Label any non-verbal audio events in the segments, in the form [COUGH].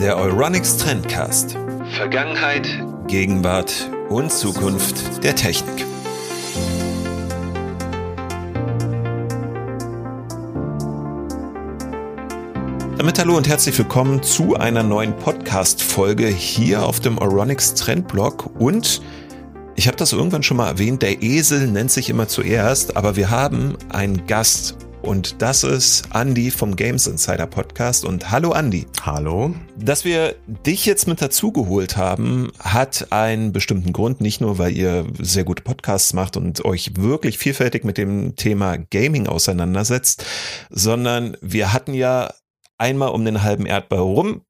Der Euronics Trendcast. Vergangenheit, Gegenwart und Zukunft der Technik. Damit hallo und herzlich willkommen zu einer neuen Podcast-Folge hier auf dem Euronics Trendblog und ich habe das irgendwann schon mal erwähnt, der Esel nennt sich immer zuerst, aber wir haben einen Gast und das ist Andy vom Games Insider Podcast. Und hallo Andy. Hallo. Dass wir dich jetzt mit dazugeholt haben, hat einen bestimmten Grund. Nicht nur, weil ihr sehr gute Podcasts macht und euch wirklich vielfältig mit dem Thema Gaming auseinandersetzt, sondern wir hatten ja einmal um den halben Erdball rum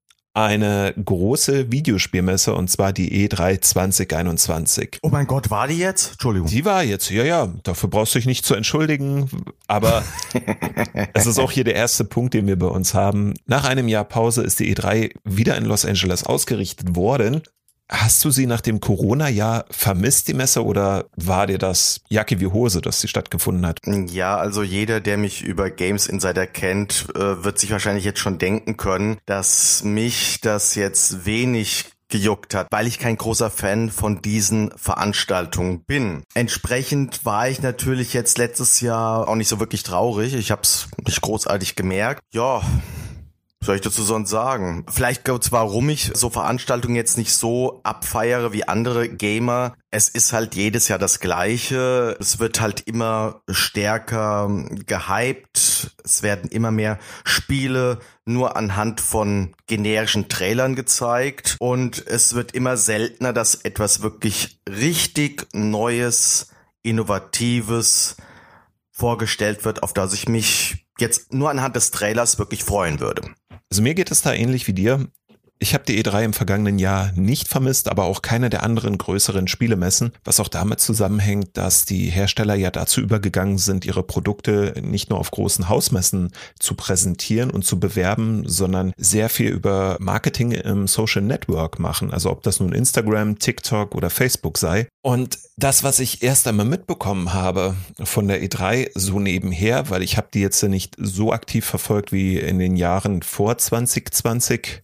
eine große Videospielmesse und zwar die E3 2021. Oh mein Gott, war die jetzt? Entschuldigung. Die war jetzt, ja, ja. Dafür brauchst du dich nicht zu entschuldigen. Aber [LAUGHS] es ist auch hier der erste Punkt, den wir bei uns haben. Nach einem Jahr Pause ist die E3 wieder in Los Angeles ausgerichtet worden. Hast du sie nach dem Corona-Jahr vermisst, die Messe, oder war dir das Jacke wie Hose, dass sie stattgefunden hat? Ja, also jeder, der mich über Games Insider kennt, äh, wird sich wahrscheinlich jetzt schon denken können, dass mich das jetzt wenig gejuckt hat, weil ich kein großer Fan von diesen Veranstaltungen bin. Entsprechend war ich natürlich jetzt letztes Jahr auch nicht so wirklich traurig. Ich habe es nicht großartig gemerkt. Ja, soll ich dazu sonst sagen? Vielleicht kurz, warum ich so Veranstaltungen jetzt nicht so abfeiere wie andere Gamer. Es ist halt jedes Jahr das Gleiche. Es wird halt immer stärker gehypt. Es werden immer mehr Spiele nur anhand von generischen Trailern gezeigt. Und es wird immer seltener, dass etwas wirklich richtig Neues, Innovatives vorgestellt wird, auf das ich mich jetzt nur anhand des Trailers wirklich freuen würde. Also mir geht es da ähnlich wie dir. Ich habe die E3 im vergangenen Jahr nicht vermisst, aber auch keine der anderen größeren Spielemessen, was auch damit zusammenhängt, dass die Hersteller ja dazu übergegangen sind, ihre Produkte nicht nur auf großen Hausmessen zu präsentieren und zu bewerben, sondern sehr viel über Marketing im Social Network machen. Also ob das nun Instagram, TikTok oder Facebook sei. Und das, was ich erst einmal mitbekommen habe von der E3 so nebenher, weil ich habe die jetzt nicht so aktiv verfolgt wie in den Jahren vor 2020,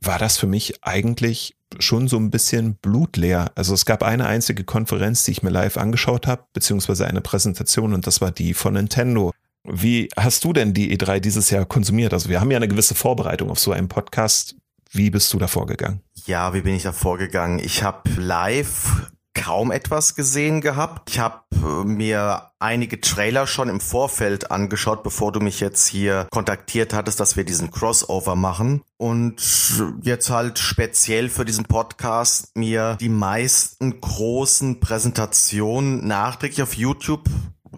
war das für mich eigentlich schon so ein bisschen blutleer. Also es gab eine einzige Konferenz, die ich mir live angeschaut habe, beziehungsweise eine Präsentation und das war die von Nintendo. Wie hast du denn die E3 dieses Jahr konsumiert? Also wir haben ja eine gewisse Vorbereitung auf so einen Podcast. Wie bist du da vorgegangen? Ja, wie bin ich da vorgegangen? Ich habe live kaum etwas gesehen gehabt. Ich habe äh, mir einige Trailer schon im Vorfeld angeschaut, bevor du mich jetzt hier kontaktiert hattest, dass wir diesen Crossover machen. Und jetzt halt speziell für diesen Podcast mir die meisten großen Präsentationen nachträglich auf YouTube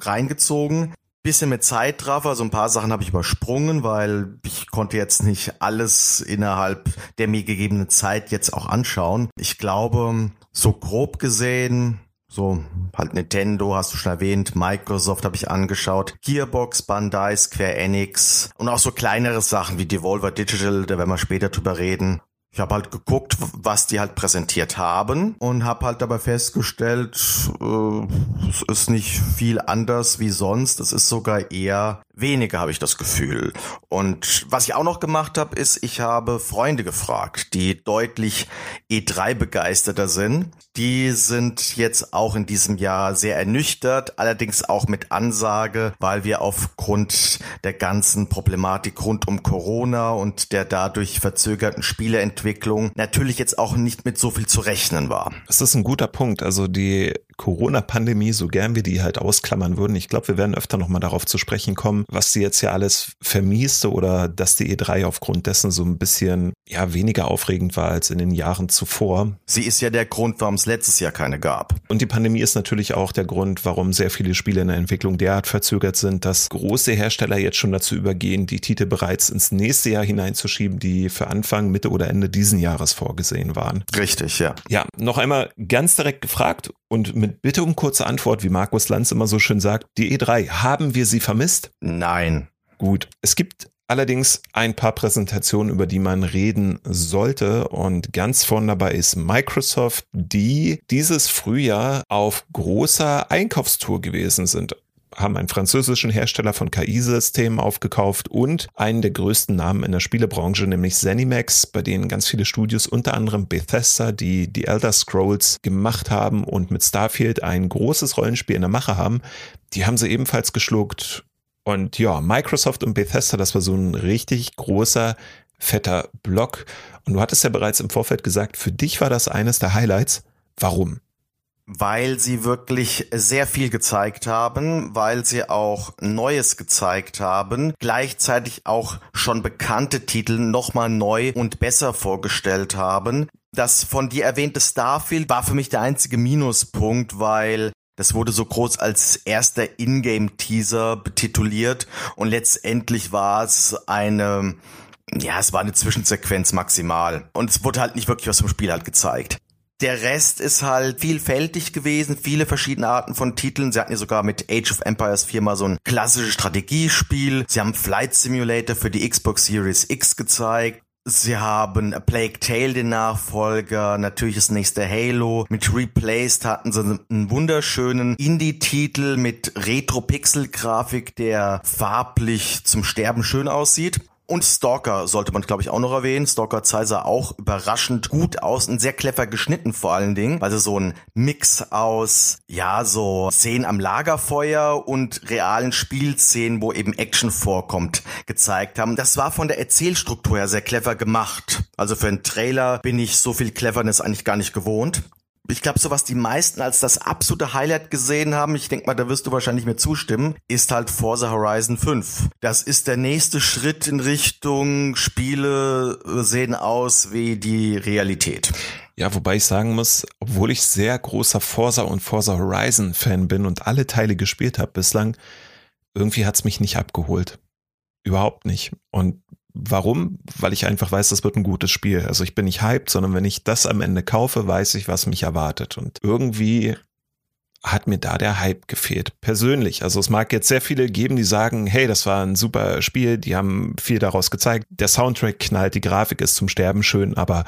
reingezogen bisschen mit Zeitraffer, also ein paar Sachen habe ich übersprungen, weil ich konnte jetzt nicht alles innerhalb der mir gegebenen Zeit jetzt auch anschauen. Ich glaube, so grob gesehen, so halt Nintendo hast du schon erwähnt, Microsoft habe ich angeschaut, Gearbox, Bandai, Square Enix und auch so kleinere Sachen wie Devolver Digital, da werden wir später drüber reden. Ich habe halt geguckt, was die halt präsentiert haben und habe halt dabei festgestellt, äh, es ist nicht viel anders wie sonst. Es ist sogar eher weniger, habe ich das Gefühl. Und was ich auch noch gemacht habe, ist, ich habe Freunde gefragt, die deutlich E3 begeisterter sind. Die sind jetzt auch in diesem Jahr sehr ernüchtert, allerdings auch mit Ansage, weil wir aufgrund der ganzen Problematik rund um Corona und der dadurch verzögerten Spieleentwicklung natürlich jetzt auch nicht mit so viel zu rechnen war. Das ist ein guter Punkt. Also die Corona-Pandemie, so gern wir die halt ausklammern würden, ich glaube, wir werden öfter nochmal darauf zu sprechen kommen, was sie jetzt ja alles vermieste oder dass die E3 aufgrund dessen so ein bisschen ja weniger aufregend war als in den Jahren zuvor. Sie ist ja der Grund, warum es letztes Jahr keine gab. Und die Pandemie ist natürlich auch der Grund, warum sehr viele Spiele in der Entwicklung derart verzögert sind, dass große Hersteller jetzt schon dazu übergehen, die Titel bereits ins nächste Jahr hineinzuschieben, die für Anfang, Mitte oder Ende diesen Jahres vorgesehen waren. Richtig, ja. Ja, noch einmal ganz direkt gefragt und mit Bitte um kurze Antwort, wie Markus Lanz immer so schön sagt, die E3, haben wir sie vermisst? Nein. Gut. Es gibt allerdings ein paar Präsentationen, über die man reden sollte. Und ganz vorne dabei ist Microsoft, die dieses Frühjahr auf großer Einkaufstour gewesen sind. haben einen französischen Hersteller von KI-Systemen aufgekauft und einen der größten Namen in der Spielebranche, nämlich Zenimax, bei denen ganz viele Studios, unter anderem Bethesda, die die Elder Scrolls gemacht haben und mit Starfield ein großes Rollenspiel in der Mache haben, die haben sie ebenfalls geschluckt. Und ja, Microsoft und Bethesda, das war so ein richtig großer, fetter Block. Und du hattest ja bereits im Vorfeld gesagt, für dich war das eines der Highlights. Warum? weil sie wirklich sehr viel gezeigt haben, weil sie auch Neues gezeigt haben, gleichzeitig auch schon bekannte Titel nochmal neu und besser vorgestellt haben. Das von dir erwähnte Starfield war für mich der einzige Minuspunkt, weil das wurde so groß als erster Ingame-Teaser betituliert und letztendlich war es eine, ja, es war eine Zwischensequenz maximal. Und es wurde halt nicht wirklich was vom Spiel halt gezeigt. Der Rest ist halt vielfältig gewesen, viele verschiedene Arten von Titeln. Sie hatten ja sogar mit Age of Empires 4 mal so ein klassisches Strategiespiel. Sie haben Flight Simulator für die Xbox Series X gezeigt. Sie haben A Plague Tale, den Nachfolger, natürlich das nächste Halo. Mit Replaced hatten sie einen wunderschönen Indie-Titel mit Retro-Pixel-Grafik, der farblich zum Sterben schön aussieht. Und Stalker sollte man, glaube ich, auch noch erwähnen. Stalker 2 sah auch überraschend gut aus und sehr clever geschnitten vor allen Dingen. Also so ein Mix aus, ja, so Szenen am Lagerfeuer und realen Spielszenen, wo eben Action vorkommt, gezeigt haben. Das war von der Erzählstruktur her sehr clever gemacht. Also für einen Trailer bin ich so viel Cleverness eigentlich gar nicht gewohnt ich glaube, so was die meisten als das absolute Highlight gesehen haben, ich denke mal, da wirst du wahrscheinlich mir zustimmen, ist halt Forza Horizon 5. Das ist der nächste Schritt in Richtung Spiele sehen aus wie die Realität. Ja, wobei ich sagen muss, obwohl ich sehr großer Forza und Forza Horizon Fan bin und alle Teile gespielt habe bislang, irgendwie hat's mich nicht abgeholt. Überhaupt nicht. Und Warum? Weil ich einfach weiß, das wird ein gutes Spiel. Also ich bin nicht hyped, sondern wenn ich das am Ende kaufe, weiß ich, was mich erwartet. Und irgendwie hat mir da der Hype gefehlt. Persönlich. Also es mag jetzt sehr viele geben, die sagen, hey, das war ein super Spiel, die haben viel daraus gezeigt. Der Soundtrack knallt, die Grafik ist zum Sterben schön, aber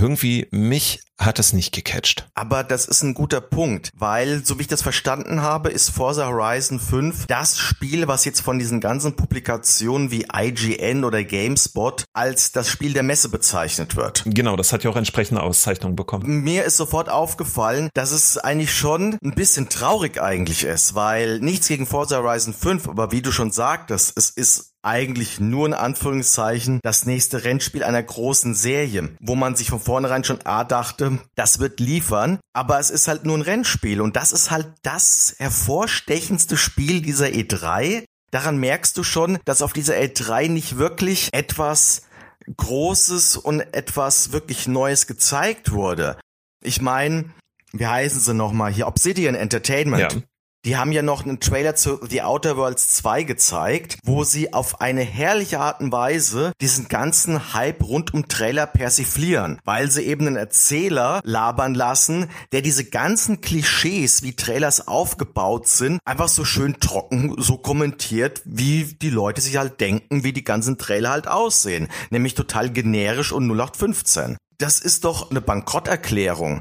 irgendwie mich hat es nicht gecatcht. Aber das ist ein guter Punkt, weil, so wie ich das verstanden habe, ist Forza Horizon 5 das Spiel, was jetzt von diesen ganzen Publikationen wie IGN oder GameSpot als das Spiel der Messe bezeichnet wird. Genau, das hat ja auch entsprechende Auszeichnungen bekommen. Mir ist sofort aufgefallen, dass es eigentlich schon ein bisschen traurig eigentlich ist, weil nichts gegen Forza Horizon 5, aber wie du schon sagtest, es ist eigentlich nur in Anführungszeichen das nächste Rennspiel einer großen Serie, wo man sich von vornherein schon A dachte, das wird liefern, aber es ist halt nur ein Rennspiel und das ist halt das hervorstechendste Spiel dieser E3. Daran merkst du schon, dass auf dieser E3 nicht wirklich etwas Großes und etwas wirklich Neues gezeigt wurde. Ich meine, wie heißen sie nochmal hier? Obsidian Entertainment. Ja. Die haben ja noch einen Trailer zu The Outer Worlds 2 gezeigt, wo sie auf eine herrliche Art und Weise diesen ganzen Hype rund um Trailer persiflieren, weil sie eben einen Erzähler labern lassen, der diese ganzen Klischees, wie Trailers aufgebaut sind, einfach so schön trocken so kommentiert, wie die Leute sich halt denken, wie die ganzen Trailer halt aussehen, nämlich total generisch und 0815. Das ist doch eine Bankrotterklärung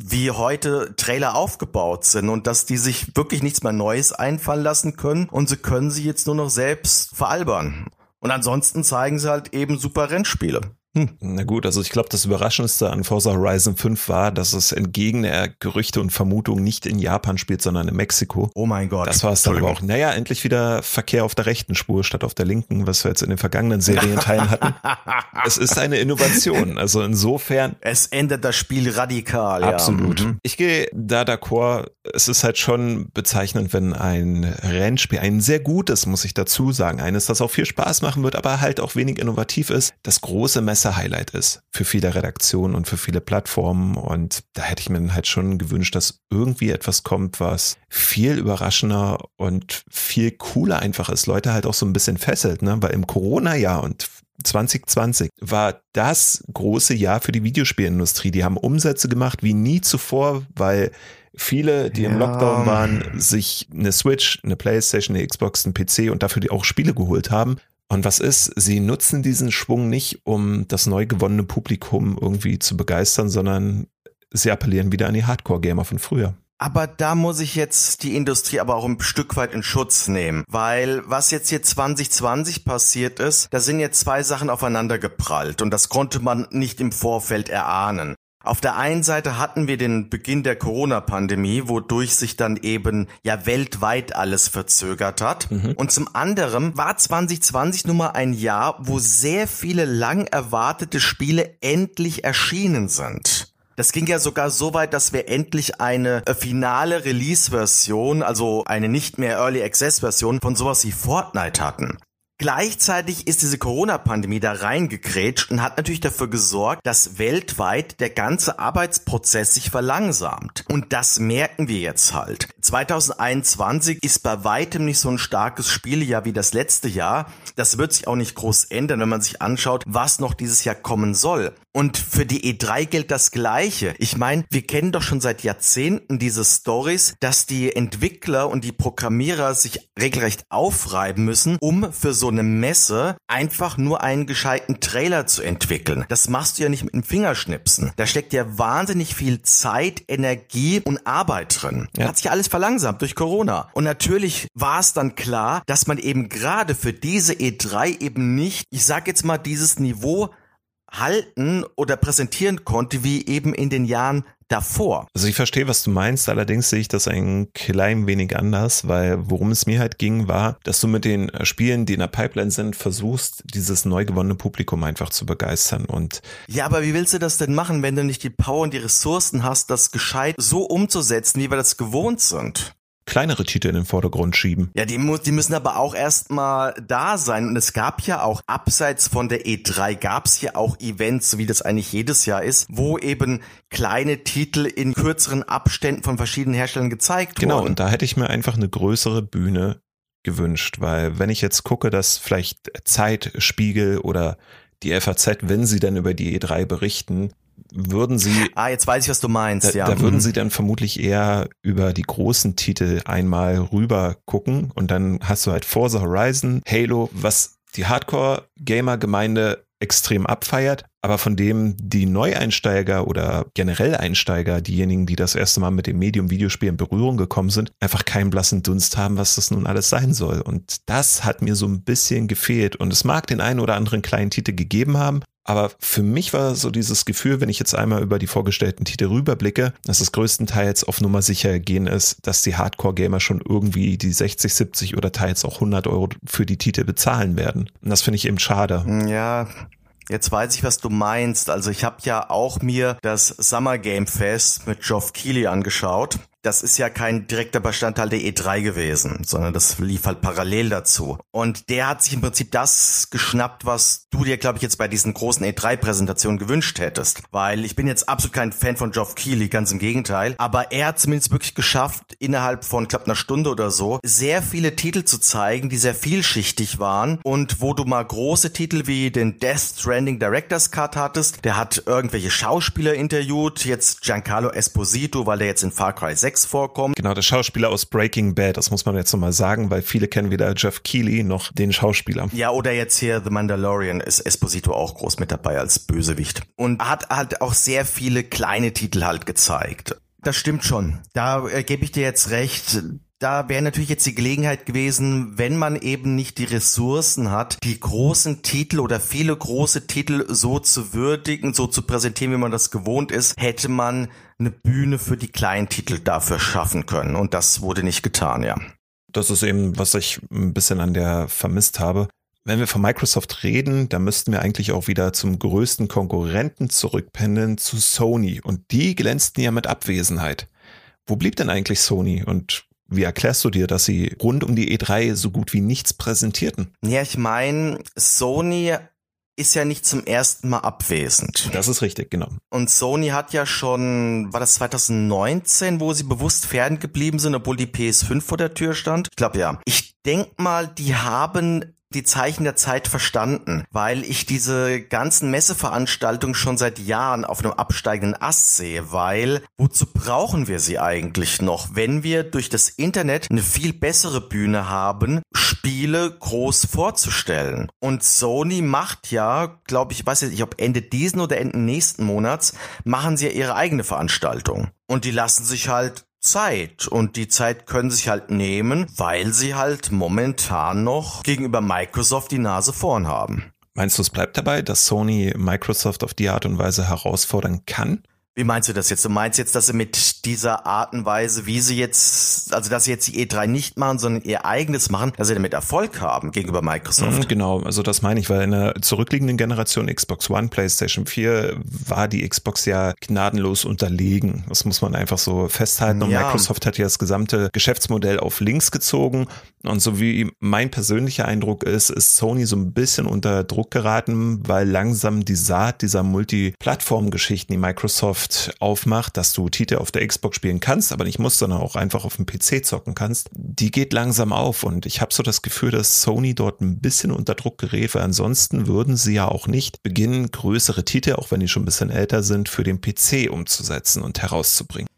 wie heute Trailer aufgebaut sind und dass die sich wirklich nichts mehr Neues einfallen lassen können und sie können sie jetzt nur noch selbst veralbern. Und ansonsten zeigen sie halt eben super Rennspiele. Hm. Na gut, also ich glaube, das Überraschendste an Forza Horizon 5 war, dass es entgegen der Gerüchte und Vermutungen nicht in Japan spielt, sondern in Mexiko. Oh mein Gott. Das war es dann aber auch. Naja, endlich wieder Verkehr auf der rechten Spur statt auf der linken, was wir jetzt in den vergangenen Serienteilen hatten. [LAUGHS] es ist eine Innovation. Also insofern. Es ändert das Spiel radikal. Absolut. Ja. Mhm. Ich gehe da d'accord. Es ist halt schon bezeichnend, wenn ein Rennspiel, ein sehr gutes, muss ich dazu sagen, eines, das auch viel Spaß machen wird, aber halt auch wenig innovativ ist, das große Messer Messe-Highlight ist für viele Redaktionen und für viele Plattformen. Und da hätte ich mir dann halt schon gewünscht, dass irgendwie etwas kommt, was viel überraschender und viel cooler einfach ist. Leute halt auch so ein bisschen fesselt, ne? Weil im Corona-Jahr und 2020 war das große Jahr für die Videospielindustrie. Die haben Umsätze gemacht wie nie zuvor, weil viele, die ja. im Lockdown waren, sich eine Switch, eine Playstation, eine Xbox, ein PC und dafür die auch Spiele geholt haben. Und was ist, sie nutzen diesen Schwung nicht, um das neu gewonnene Publikum irgendwie zu begeistern, sondern sie appellieren wieder an die Hardcore-Gamer von früher. Aber da muss ich jetzt die Industrie aber auch ein Stück weit in Schutz nehmen, weil was jetzt hier 2020 passiert ist, da sind jetzt zwei Sachen aufeinander geprallt und das konnte man nicht im Vorfeld erahnen. Auf der einen Seite hatten wir den Beginn der Corona-Pandemie, wodurch sich dann eben ja weltweit alles verzögert hat. Mhm. Und zum anderen war 2020 nun mal ein Jahr, wo sehr viele lang erwartete Spiele endlich erschienen sind. Das ging ja sogar so weit, dass wir endlich eine äh, finale Release-Version, also eine nicht mehr Early Access-Version von sowas wie Fortnite hatten. Gleichzeitig ist diese Corona-Pandemie da reingekrätscht und hat natürlich dafür gesorgt, dass weltweit der ganze Arbeitsprozess sich verlangsamt. Und das merken wir jetzt halt. 2021 ist bei weitem nicht so ein starkes Spielejahr wie das letzte Jahr. Das wird sich auch nicht groß ändern, wenn man sich anschaut, was noch dieses Jahr kommen soll. Und für die E3 gilt das Gleiche. Ich meine, wir kennen doch schon seit Jahrzehnten diese Stories, dass die Entwickler und die Programmierer sich regelrecht aufreiben müssen, um für so eine Messe einfach nur einen gescheiten Trailer zu entwickeln. Das machst du ja nicht mit dem Fingerschnipsen. Da steckt ja wahnsinnig viel Zeit, Energie und Arbeit drin. Ja. Hat sich alles verlangsamt durch Corona. Und natürlich war es dann klar, dass man eben gerade für diese E3 eben nicht, ich sag jetzt mal, dieses Niveau halten oder präsentieren konnte, wie eben in den Jahren davor. Also ich verstehe, was du meinst, allerdings sehe ich das ein klein wenig anders, weil worum es mir halt ging, war, dass du mit den Spielen, die in der Pipeline sind, versuchst, dieses neu gewonnene Publikum einfach zu begeistern und Ja, aber wie willst du das denn machen, wenn du nicht die Power und die Ressourcen hast, das gescheit so umzusetzen, wie wir das gewohnt sind? Kleinere Titel in den Vordergrund schieben. Ja, die, muss, die müssen aber auch erstmal da sein. Und es gab ja auch, abseits von der E3, gab es ja auch Events, so wie das eigentlich jedes Jahr ist, wo eben kleine Titel in kürzeren Abständen von verschiedenen Herstellern gezeigt genau, wurden. Genau, und da hätte ich mir einfach eine größere Bühne gewünscht, weil wenn ich jetzt gucke, dass vielleicht Zeitspiegel oder die FAZ, wenn sie dann über die E3 berichten, würden sie. Ah, jetzt weiß ich, was du meinst, da, ja. Da würden mhm. sie dann vermutlich eher über die großen Titel einmal rüber gucken und dann hast du halt Forza Horizon, Halo, was die Hardcore-Gamer-Gemeinde extrem abfeiert, aber von dem die Neueinsteiger oder generell Einsteiger, diejenigen, die das erste Mal mit dem Medium Videospiel in Berührung gekommen sind, einfach keinen blassen Dunst haben, was das nun alles sein soll. Und das hat mir so ein bisschen gefehlt. Und es mag den einen oder anderen kleinen Titel gegeben haben, aber für mich war so dieses Gefühl, wenn ich jetzt einmal über die vorgestellten Titel rüberblicke, dass es größtenteils auf Nummer sicher gehen ist, dass die Hardcore-Gamer schon irgendwie die 60, 70 oder teils auch 100 Euro für die Titel bezahlen werden. Und das finde ich eben schade. Ja, Jetzt weiß ich, was du meinst. Also ich habe ja auch mir das Summer Game Fest mit Geoff Keighley angeschaut das ist ja kein direkter Bestandteil der E3 gewesen, sondern das lief halt parallel dazu. Und der hat sich im Prinzip das geschnappt, was du dir, glaube ich, jetzt bei diesen großen E3-Präsentationen gewünscht hättest. Weil ich bin jetzt absolut kein Fan von Geoff Keighley, ganz im Gegenteil. Aber er hat zumindest wirklich geschafft, innerhalb von knapp einer Stunde oder so, sehr viele Titel zu zeigen, die sehr vielschichtig waren und wo du mal große Titel wie den Death Stranding Director's Cut hattest. Der hat irgendwelche Schauspieler interviewt, jetzt Giancarlo Esposito, weil der jetzt in Far Cry 6 6 vorkommt. Genau, der Schauspieler aus Breaking Bad, das muss man jetzt nochmal sagen, weil viele kennen weder Jeff Keighley noch den Schauspieler. Ja, oder jetzt hier The Mandalorian ist Esposito auch groß mit dabei als Bösewicht. Und hat halt auch sehr viele kleine Titel halt gezeigt. Das stimmt schon. Da äh, gebe ich dir jetzt recht da wäre natürlich jetzt die Gelegenheit gewesen, wenn man eben nicht die Ressourcen hat, die großen Titel oder viele große Titel so zu würdigen, so zu präsentieren, wie man das gewohnt ist, hätte man eine Bühne für die kleinen Titel dafür schaffen können. Und das wurde nicht getan, ja. Das ist eben, was ich ein bisschen an der vermisst habe. Wenn wir von Microsoft reden, dann müssten wir eigentlich auch wieder zum größten Konkurrenten zurückpendeln, zu Sony. Und die glänzten ja mit Abwesenheit. Wo blieb denn eigentlich Sony und wie erklärst du dir, dass sie rund um die E3 so gut wie nichts präsentierten? Ja, ich meine, Sony ist ja nicht zum ersten Mal abwesend. Das ist richtig, genau. Und Sony hat ja schon, war das 2019, wo sie bewusst ferngeblieben sind, obwohl die PS5 vor der Tür stand? Ich glaube ja. Ich denk mal, die haben die Zeichen der Zeit verstanden, weil ich diese ganzen Messeveranstaltungen schon seit Jahren auf einem absteigenden Ast sehe, weil wozu brauchen wir sie eigentlich noch, wenn wir durch das Internet eine viel bessere Bühne haben, Spiele groß vorzustellen? Und Sony macht ja, glaube ich, weiß jetzt nicht, ob Ende diesen oder Ende nächsten Monats, machen sie ja ihre eigene Veranstaltung. Und die lassen sich halt Zeit und die Zeit können sich halt nehmen, weil sie halt momentan noch gegenüber Microsoft die Nase vorn haben. Meinst du, es bleibt dabei, dass Sony Microsoft auf die Art und Weise herausfordern kann? Wie meinst du das jetzt? Du meinst jetzt, dass sie mit dieser Art und Weise, wie sie jetzt, also dass sie jetzt die E3 nicht machen, sondern ihr eigenes machen, dass sie damit Erfolg haben gegenüber Microsoft? Mhm, genau, also das meine ich, weil in der zurückliegenden Generation Xbox One, PlayStation 4 war die Xbox ja gnadenlos unterlegen. Das muss man einfach so festhalten. Und ja. Microsoft hat ja das gesamte Geschäftsmodell auf links gezogen. Und so wie mein persönlicher Eindruck ist, ist Sony so ein bisschen unter Druck geraten, weil langsam die Saat dieser Multiplattform-Geschichten, die Microsoft Microsoft aufmacht, dass du Titel auf der Xbox spielen kannst, aber nicht musst, sondern auch einfach auf dem PC zocken kannst, die geht langsam auf und ich habe so das Gefühl, dass Sony dort ein bisschen unter Druck gerät, weil ansonsten würden sie ja auch nicht beginnen, größere Titel, auch wenn die schon ein bisschen älter sind, für den PC umzusetzen und herauszubringen.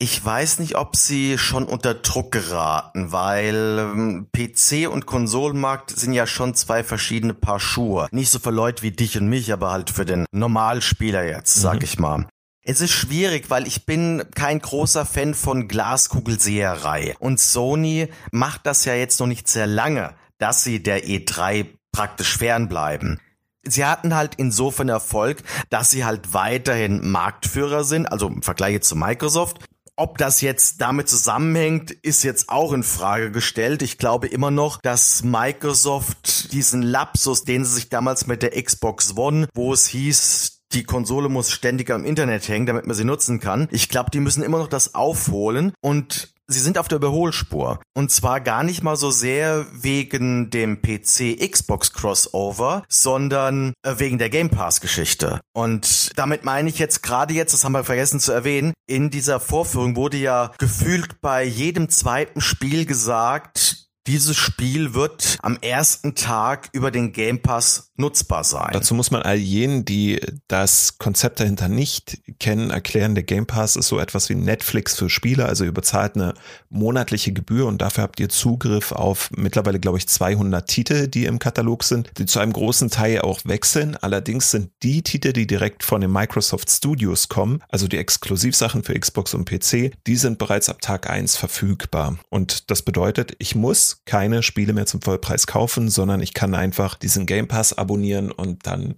Ich weiß nicht, ob sie schon unter Druck geraten, weil ähm, PC und Konsolenmarkt sind ja schon zwei verschiedene Paar Schuhe. Nicht so für Leute wie dich und mich, aber halt für den Normalspieler jetzt, sag mhm. ich mal. Es ist schwierig, weil ich bin kein großer Fan von Glaskugelseherei. Und Sony macht das ja jetzt noch nicht sehr lange, dass sie der E3 praktisch fernbleiben. Sie hatten halt insofern Erfolg, dass sie halt weiterhin Marktführer sind, also im Vergleich zu Microsoft. Ob das jetzt damit zusammenhängt, ist jetzt auch in Frage gestellt. Ich glaube immer noch, dass Microsoft diesen Lapsus, den sie sich damals mit der Xbox One, wo es hieß, die Konsole muss ständig am Internet hängen, damit man sie nutzen kann. Ich glaube, die müssen immer noch das aufholen und sie sind auf der Überholspur. Und zwar gar nicht mal so sehr wegen dem PC-Xbox Crossover, sondern äh, wegen der Game Pass-Geschichte. Und damit meine ich jetzt gerade jetzt, das haben wir vergessen zu erwähnen, in dieser Vorführung wurde ja gefühlt bei jedem zweiten Spiel gesagt, dieses Spiel wird am ersten Tag über den Game Pass nutzbar sein. Dazu muss man all jenen, die das Konzept dahinter nicht kennen, erklären, der Game Pass ist so etwas wie Netflix für Spieler, also ihr bezahlt eine monatliche Gebühr und dafür habt ihr Zugriff auf mittlerweile, glaube ich, 200 Titel, die im Katalog sind, die zu einem großen Teil auch wechseln. Allerdings sind die Titel, die direkt von den Microsoft Studios kommen, also die Exklusivsachen für Xbox und PC, die sind bereits ab Tag 1 verfügbar. Und das bedeutet, ich muss keine Spiele mehr zum Vollpreis kaufen, sondern ich kann einfach diesen Game Pass abonnieren und dann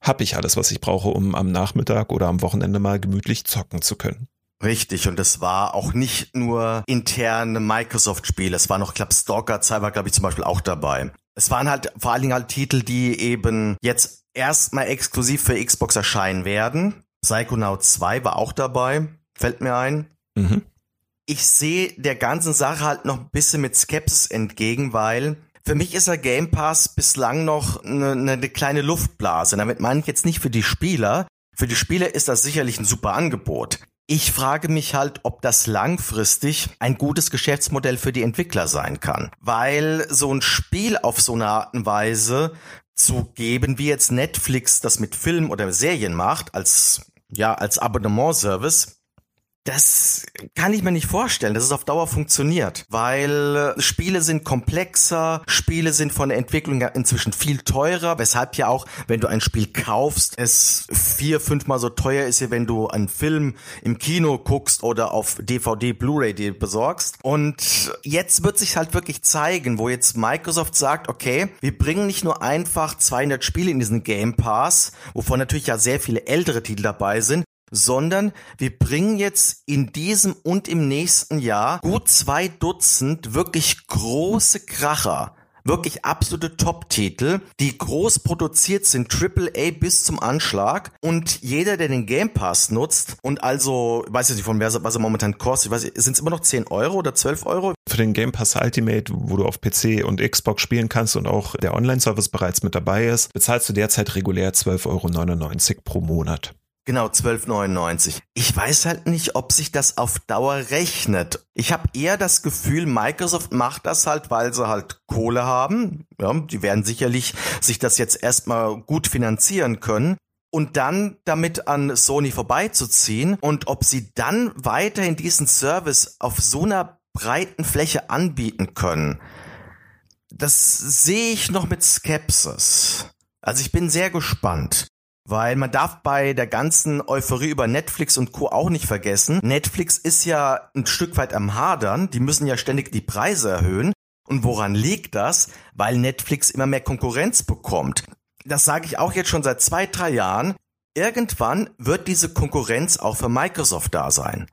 habe ich alles, was ich brauche, um am Nachmittag oder am Wochenende mal gemütlich zocken zu können. Richtig, und es war auch nicht nur interne Microsoft-Spiele, es war noch, glaube Stalker 2 war, glaube ich, zum Beispiel auch dabei. Es waren halt vor allen Dingen halt Titel, die eben jetzt erstmal exklusiv für Xbox erscheinen werden. Psychonaut 2 war auch dabei, fällt mir ein. Mhm ich sehe der ganzen Sache halt noch ein bisschen mit Skepsis entgegen, weil für mich ist der Game Pass bislang noch eine, eine kleine Luftblase. Damit meine ich jetzt nicht für die Spieler. Für die Spieler ist das sicherlich ein super Angebot. Ich frage mich halt, ob das langfristig ein gutes Geschäftsmodell für die Entwickler sein kann. Weil so ein Spiel auf so eine Art und Weise zu geben, wie jetzt Netflix das mit Film oder Serien macht, als, ja, als Abonnementservice, das kann ich mir nicht vorstellen, dass es auf Dauer funktioniert, weil äh, Spiele sind komplexer, Spiele sind von der Entwicklung inzwischen viel teurer, weshalb ja auch, wenn du ein Spiel kaufst, es vier, fünfmal so teuer ist, wie wenn du einen Film im Kino guckst oder auf DVD, Blu-ray dir besorgst. Und jetzt wird sich halt wirklich zeigen, wo jetzt Microsoft sagt, okay, wir bringen nicht nur einfach 200 Spiele in diesen Game Pass, wovon natürlich ja sehr viele ältere Titel dabei sind, sondern wir bringen jetzt in diesem und im nächsten Jahr gut zwei Dutzend wirklich große Kracher wirklich absolute Top-Titel, die groß produziert sind, AAA bis zum Anschlag und jeder, der den Game Pass nutzt und also, ich weiß jetzt nicht von wer, was er momentan kostet, ich weiß, sind es immer noch 10 Euro oder 12 Euro? Für den Game Pass Ultimate, wo du auf PC und Xbox spielen kannst und auch der Online-Service bereits mit dabei ist, bezahlst du derzeit regulär 12,99 Euro pro Monat. Genau, 12,99. Ich weiß halt nicht, ob sich das auf Dauer rechnet. Ich habe eher das Gefühl, Microsoft macht das halt, weil sie halt Kohle haben. Ja, die werden sicherlich sich das jetzt erstmal gut finanzieren können. Und dann damit an Sony vorbeizuziehen und ob sie dann weiterhin diesen Service auf so einer breiten Fläche anbieten können, das sehe ich noch mit Skepsis. Also ich bin sehr gespannt. Weil man darf bei der ganzen Euphorie über Netflix und Co. auch nicht vergessen, Netflix ist ja ein Stück weit am Hadern, die müssen ja ständig die Preise erhöhen. Und woran liegt das? Weil Netflix immer mehr Konkurrenz bekommt. Das sage ich auch jetzt schon seit zwei, drei Jahren. Irgendwann wird diese Konkurrenz auch für Microsoft da sein.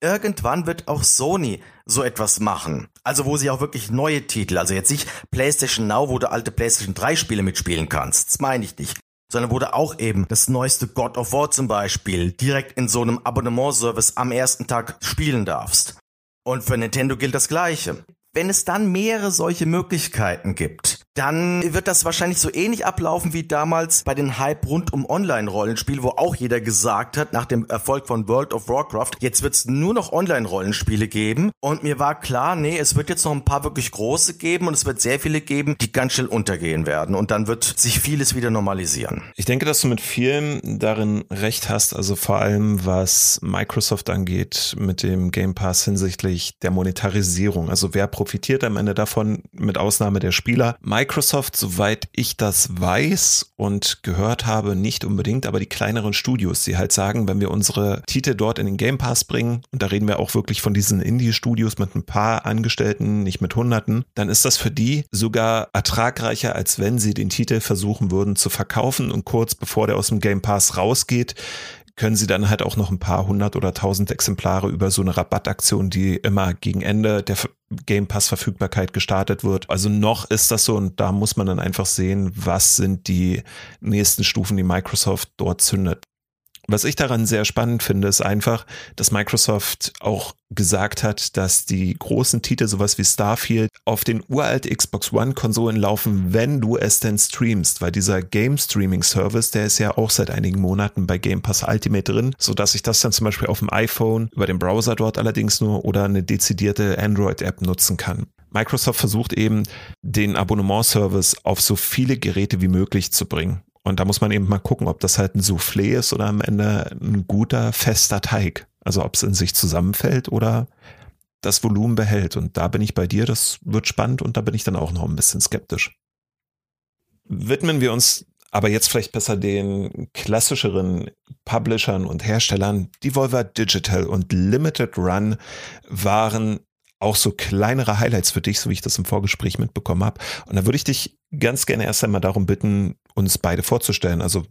Irgendwann wird auch Sony so etwas machen. Also wo sie auch wirklich neue Titel, also jetzt nicht PlayStation Now, wo du alte PlayStation 3 Spiele mitspielen kannst. Das meine ich nicht sondern wurde auch eben das neueste God of War zum Beispiel direkt in so einem Abonnementservice am ersten Tag spielen darfst. Und für Nintendo gilt das Gleiche. Wenn es dann mehrere solche Möglichkeiten gibt, dann wird das wahrscheinlich so ähnlich ablaufen wie damals bei den Hype rund um Online-Rollenspiel, wo auch jeder gesagt hat, nach dem Erfolg von World of Warcraft, jetzt wird es nur noch Online-Rollenspiele geben. Und mir war klar, nee, es wird jetzt noch ein paar wirklich große geben und es wird sehr viele geben, die ganz schnell untergehen werden. Und dann wird sich vieles wieder normalisieren. Ich denke, dass du mit vielen darin recht hast, also vor allem was Microsoft angeht mit dem Game Pass hinsichtlich der Monetarisierung. Also wer profitiert am Ende davon, mit Ausnahme der Spieler? Microsoft Microsoft, soweit ich das weiß und gehört habe, nicht unbedingt, aber die kleineren Studios, die halt sagen, wenn wir unsere Titel dort in den Game Pass bringen, und da reden wir auch wirklich von diesen Indie-Studios mit ein paar Angestellten, nicht mit Hunderten, dann ist das für die sogar ertragreicher, als wenn sie den Titel versuchen würden zu verkaufen und kurz bevor der aus dem Game Pass rausgeht, können sie dann halt auch noch ein paar hundert oder tausend Exemplare über so eine Rabattaktion, die immer gegen Ende der Game Pass Verfügbarkeit gestartet wird. Also noch ist das so und da muss man dann einfach sehen, was sind die nächsten Stufen, die Microsoft dort zündet. Was ich daran sehr spannend finde, ist einfach, dass Microsoft auch gesagt hat, dass die großen Titel, sowas wie Starfield, auf den uralt Xbox One Konsolen laufen, wenn du es denn streamst, weil dieser Game Streaming Service, der ist ja auch seit einigen Monaten bei Game Pass Ultimate drin, so dass ich das dann zum Beispiel auf dem iPhone über den Browser dort allerdings nur oder eine dezidierte Android App nutzen kann. Microsoft versucht eben, den Abonnement-Service auf so viele Geräte wie möglich zu bringen. Und da muss man eben mal gucken, ob das halt ein Soufflé ist oder am Ende ein guter, fester Teig. Also ob es in sich zusammenfällt oder das Volumen behält. Und da bin ich bei dir, das wird spannend und da bin ich dann auch noch ein bisschen skeptisch. Widmen wir uns aber jetzt vielleicht besser den klassischeren Publishern und Herstellern. Devolver Digital und Limited Run waren auch so kleinere Highlights für dich, so wie ich das im Vorgespräch mitbekommen habe. Und da würde ich dich ganz gerne erst einmal darum bitten, uns beide vorzustellen. Also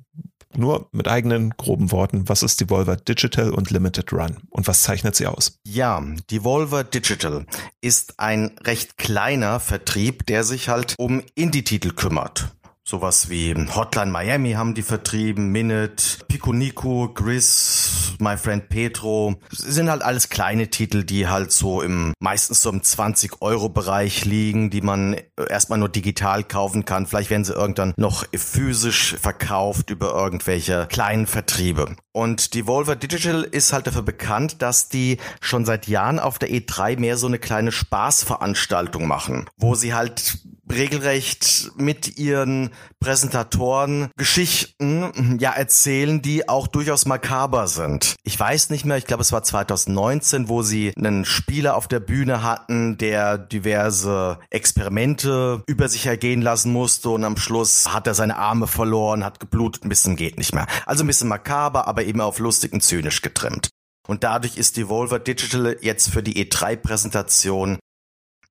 nur mit eigenen groben Worten, was ist Devolver Digital und Limited Run und was zeichnet sie aus? Ja, Devolver Digital ist ein recht kleiner Vertrieb, der sich halt um Indie-Titel kümmert. Sowas wie Hotline Miami haben die vertrieben, Minute, Pico Nico, Gris, My Friend Petro. Sind halt alles kleine Titel, die halt so im, meistens so im 20 Euro Bereich liegen, die man erstmal nur digital kaufen kann. Vielleicht werden sie irgendwann noch physisch verkauft über irgendwelche kleinen Vertriebe. Und Devolver Digital ist halt dafür bekannt, dass die schon seit Jahren auf der E3 mehr so eine kleine Spaßveranstaltung machen, wo sie halt regelrecht mit ihren Präsentatoren Geschichten ja erzählen, die auch durchaus makaber sind. Ich weiß nicht mehr, ich glaube es war 2019, wo sie einen Spieler auf der Bühne hatten, der diverse Experimente über sich ergehen lassen musste und am Schluss hat er seine Arme verloren, hat geblutet, ein bisschen geht nicht mehr. Also ein bisschen makaber, aber eben auf lustig und zynisch getrimmt. Und dadurch ist Devolver Digital jetzt für die E3-Präsentation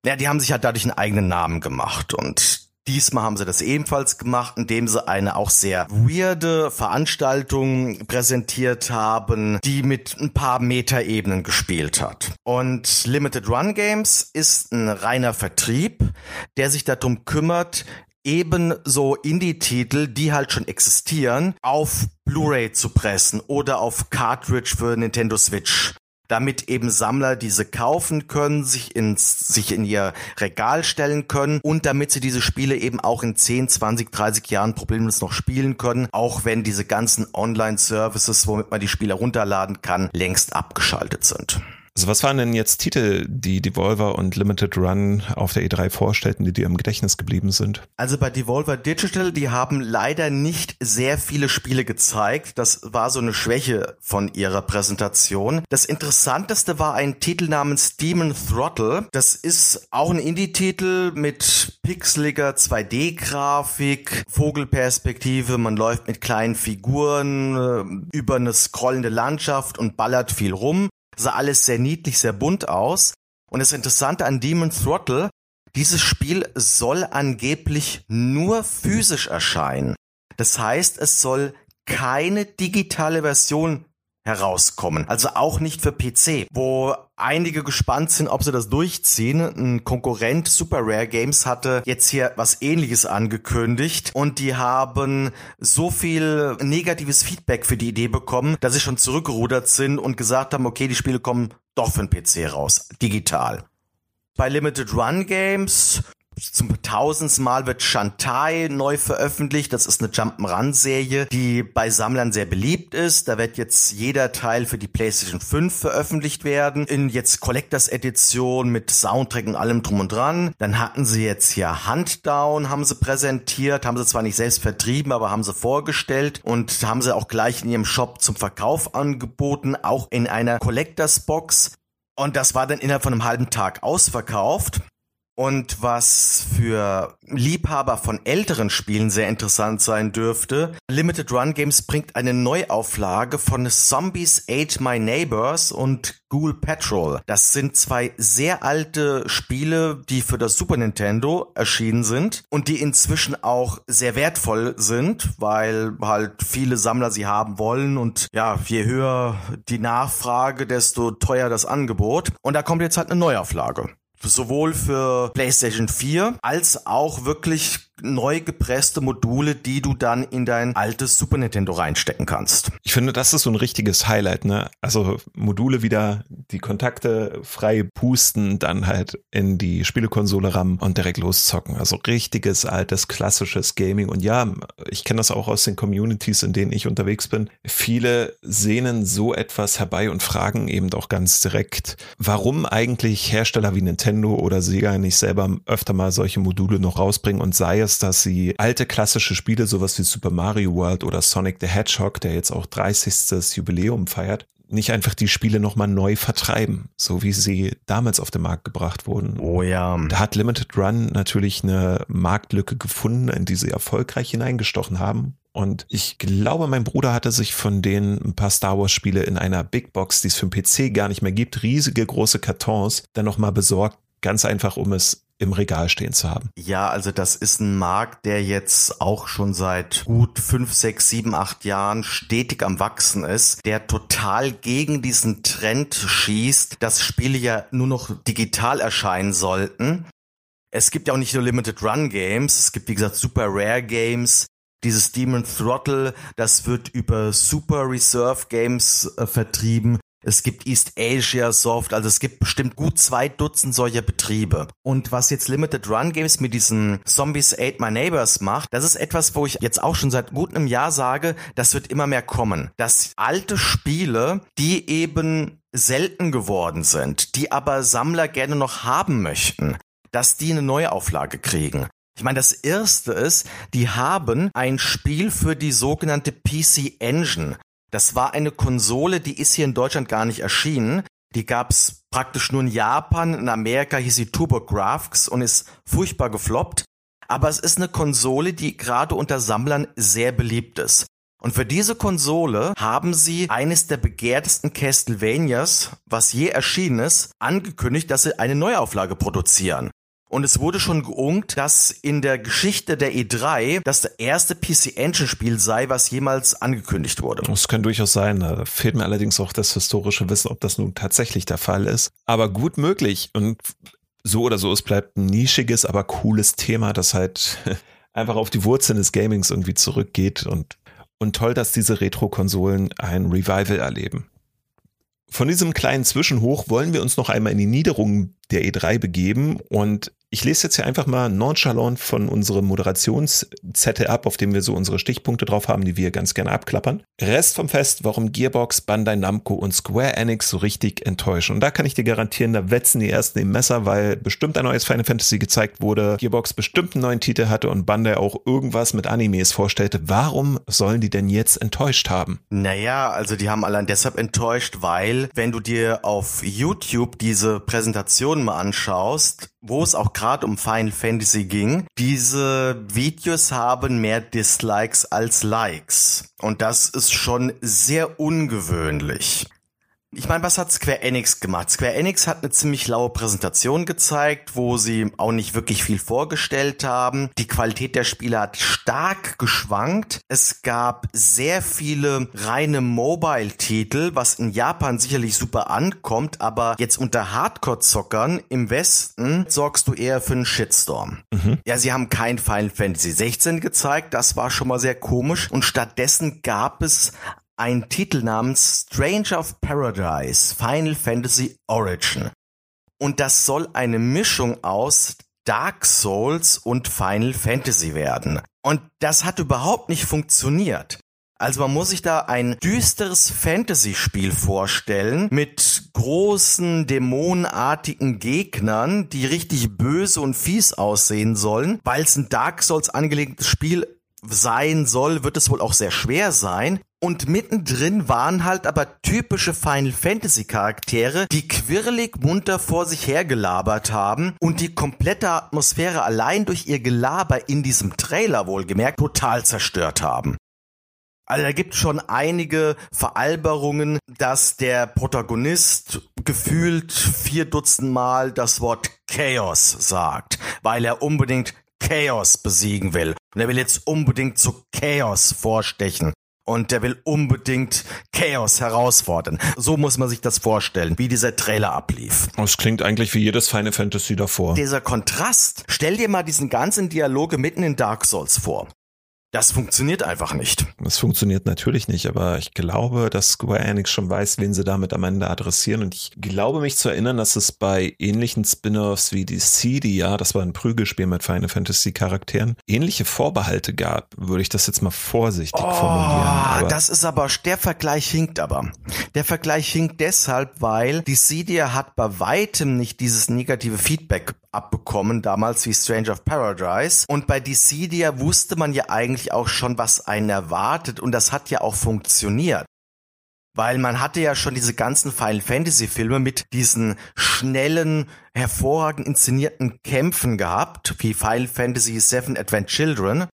ja, die haben sich halt dadurch einen eigenen Namen gemacht und Diesmal haben sie das ebenfalls gemacht, indem sie eine auch sehr weirde Veranstaltung präsentiert haben, die mit ein paar Metaebenen gespielt hat. Und Limited Run Games ist ein reiner Vertrieb, der sich darum kümmert, ebenso Indie-Titel, die halt schon existieren, auf Blu-ray zu pressen oder auf Cartridge für Nintendo Switch damit eben Sammler diese kaufen können, sich ins, sich in ihr Regal stellen können und damit sie diese Spiele eben auch in 10, 20, 30 Jahren problemlos noch spielen können, auch wenn diese ganzen Online-Services, womit man die Spiele runterladen kann, längst abgeschaltet sind. Also was waren denn jetzt Titel, die Devolver und Limited Run auf der E3 vorstellten, die dir im Gedächtnis geblieben sind? Also bei Devolver Digital, die haben leider nicht sehr viele Spiele gezeigt. Das war so eine Schwäche von ihrer Präsentation. Das interessanteste war ein Titel namens Demon Throttle. Das ist auch ein Indie-Titel mit pixeliger 2D-Grafik, Vogelperspektive. Man läuft mit kleinen Figuren äh, über eine scrollende Landschaft und ballert viel rum sah alles sehr niedlich, sehr bunt aus. Und das Interessante an Demon Throttle, dieses Spiel soll angeblich nur physisch erscheinen. Das heißt, es soll keine digitale Version herauskommen. Also auch nicht für PC, wo einige gespannt sind, ob sie das durchziehen. Ein Konkurrent Super Rare Games hatte jetzt hier was ähnliches angekündigt und die haben so viel negatives Feedback für die Idee bekommen, dass sie schon zurückgerudert sind und gesagt haben, okay, die Spiele kommen doch für den PC raus, digital. Bei Limited Run Games zum tausendsten Mal wird Shantai neu veröffentlicht. Das ist eine Jump'n'Run-Serie, die bei Sammlern sehr beliebt ist. Da wird jetzt jeder Teil für die PlayStation 5 veröffentlicht werden. In jetzt Collectors Edition mit Soundtrack und allem drum und dran. Dann hatten sie jetzt hier Huntdown, haben sie präsentiert. Haben sie zwar nicht selbst vertrieben, aber haben sie vorgestellt und haben sie auch gleich in ihrem Shop zum Verkauf angeboten. Auch in einer Collectors Box. Und das war dann innerhalb von einem halben Tag ausverkauft. Und was für Liebhaber von älteren Spielen sehr interessant sein dürfte, Limited Run Games bringt eine Neuauflage von Zombies Ate My Neighbors und Ghoul Patrol. Das sind zwei sehr alte Spiele, die für das Super Nintendo erschienen sind und die inzwischen auch sehr wertvoll sind, weil halt viele Sammler sie haben wollen und ja, je höher die Nachfrage, desto teuer das Angebot. Und da kommt jetzt halt eine Neuauflage sowohl für PlayStation 4 als auch wirklich neu gepresste Module, die du dann in dein altes Super Nintendo reinstecken kannst. Ich finde, das ist so ein richtiges Highlight, ne? Also Module wieder die Kontakte frei pusten, dann halt in die Spielekonsole rammen und direkt loszocken. Also richtiges, altes, klassisches Gaming. Und ja, ich kenne das auch aus den Communities, in denen ich unterwegs bin. Viele sehnen so etwas herbei und fragen eben auch ganz direkt, warum eigentlich Hersteller wie Nintendo oder Sega nicht selber öfter mal solche Module noch rausbringen und sei es, dass sie alte klassische Spiele, sowas wie Super Mario World oder Sonic the Hedgehog, der jetzt auch 30. Jubiläum feiert, nicht einfach die Spiele nochmal neu vertreiben, so wie sie damals auf den Markt gebracht wurden. Oh ja. Da hat Limited Run natürlich eine Marktlücke gefunden, in die sie erfolgreich hineingestochen haben. Und ich glaube, mein Bruder hatte sich von denen ein paar Star Wars Spiele in einer Big Box, die es für den PC gar nicht mehr gibt, riesige große Kartons, dann nochmal besorgt. Ganz einfach, um es im Regal stehen zu haben. Ja, also das ist ein Markt, der jetzt auch schon seit gut fünf, sechs, sieben, acht Jahren stetig am Wachsen ist, der total gegen diesen Trend schießt, dass Spiele ja nur noch digital erscheinen sollten. Es gibt ja auch nicht nur Limited Run Games, es gibt wie gesagt Super Rare Games, dieses Demon Throttle, das wird über Super Reserve Games äh, vertrieben. Es gibt East Asia Soft, also es gibt bestimmt gut zwei Dutzend solcher Betriebe. Und was jetzt Limited Run Games mit diesen Zombies Ate My Neighbors macht, das ist etwas, wo ich jetzt auch schon seit gut einem Jahr sage, das wird immer mehr kommen. Dass alte Spiele, die eben selten geworden sind, die aber Sammler gerne noch haben möchten, dass die eine Neuauflage kriegen. Ich meine, das erste ist, die haben ein Spiel für die sogenannte PC Engine. Das war eine Konsole, die ist hier in Deutschland gar nicht erschienen. Die gab's praktisch nur in Japan, in Amerika hieß sie TurboGrafx und ist furchtbar gefloppt. Aber es ist eine Konsole, die gerade unter Sammlern sehr beliebt ist. Und für diese Konsole haben sie eines der begehrtesten Castlevanias, was je erschienen ist, angekündigt, dass sie eine Neuauflage produzieren. Und es wurde schon geungt, dass in der Geschichte der E3 das erste PC Engine Spiel sei, was jemals angekündigt wurde. Das kann durchaus sein. Da fehlt mir allerdings auch das historische Wissen, ob das nun tatsächlich der Fall ist. Aber gut möglich. Und so oder so, es bleibt ein nischiges, aber cooles Thema, das halt [LAUGHS] einfach auf die Wurzeln des Gamings irgendwie zurückgeht und und toll, dass diese Retro-Konsolen ein Revival erleben. Von diesem kleinen Zwischenhoch wollen wir uns noch einmal in die Niederungen der E3 begeben und ich lese jetzt hier einfach mal nonchalant von unserem Moderationszettel ab, auf dem wir so unsere Stichpunkte drauf haben, die wir ganz gerne abklappern. Rest vom Fest, warum Gearbox, Bandai Namco und Square Enix so richtig enttäuschen. Und da kann ich dir garantieren, da wetzen die ersten im Messer, weil bestimmt ein neues Final Fantasy gezeigt wurde, Gearbox bestimmt einen neuen Titel hatte und Bandai auch irgendwas mit Animes vorstellte. Warum sollen die denn jetzt enttäuscht haben? Naja, also die haben allein deshalb enttäuscht, weil wenn du dir auf YouTube diese Präsentation mal anschaust, wo es auch gerade um Final Fantasy ging, diese Videos haben mehr Dislikes als Likes. Und das ist schon sehr ungewöhnlich. Ich meine, was hat Square Enix gemacht? Square Enix hat eine ziemlich laue Präsentation gezeigt, wo sie auch nicht wirklich viel vorgestellt haben. Die Qualität der Spiele hat stark geschwankt. Es gab sehr viele reine Mobile-Titel, was in Japan sicherlich super ankommt, aber jetzt unter Hardcore-Zockern im Westen sorgst du eher für einen Shitstorm. Mhm. Ja, sie haben kein Final Fantasy 16 gezeigt, das war schon mal sehr komisch und stattdessen gab es ein Titel namens Stranger of Paradise Final Fantasy Origin. Und das soll eine Mischung aus Dark Souls und Final Fantasy werden. Und das hat überhaupt nicht funktioniert. Also man muss sich da ein düsteres Fantasy-Spiel vorstellen mit großen dämonenartigen Gegnern, die richtig böse und fies aussehen sollen. Weil es ein Dark Souls angelegtes Spiel sein soll, wird es wohl auch sehr schwer sein. Und mittendrin waren halt aber typische Final Fantasy Charaktere, die quirlig munter vor sich hergelabert haben und die komplette Atmosphäre allein durch ihr Gelaber in diesem Trailer wohlgemerkt total zerstört haben. Also da gibt schon einige Veralberungen, dass der Protagonist gefühlt vier Dutzend Mal das Wort Chaos sagt, weil er unbedingt Chaos besiegen will. Und er will jetzt unbedingt zu Chaos vorstechen und der will unbedingt Chaos herausfordern. So muss man sich das vorstellen, wie dieser Trailer ablief. Das klingt eigentlich wie jedes Final Fantasy davor. Dieser Kontrast, stell dir mal diesen ganzen Dialoge mitten in Dark Souls vor. Das funktioniert einfach nicht. Das funktioniert natürlich nicht, aber ich glaube, dass Square Enix schon weiß, wen sie damit am Ende adressieren. Und ich glaube mich zu erinnern, dass es bei ähnlichen Spin-offs wie die ja, das war ein Prügelspiel mit Final Fantasy Charakteren, ähnliche Vorbehalte gab, würde ich das jetzt mal vorsichtig oh, formulieren. Das ist aber, der Vergleich hinkt aber. Der Vergleich hinkt deshalb, weil die Cydia hat bei weitem nicht dieses negative Feedback abbekommen, damals wie Strange of Paradise. Und bei Dissidia wusste man ja eigentlich auch schon, was einen erwartet und das hat ja auch funktioniert. Weil man hatte ja schon diese ganzen Final Fantasy Filme mit diesen schnellen, hervorragend inszenierten Kämpfen gehabt, wie Final Fantasy VII Advent Children.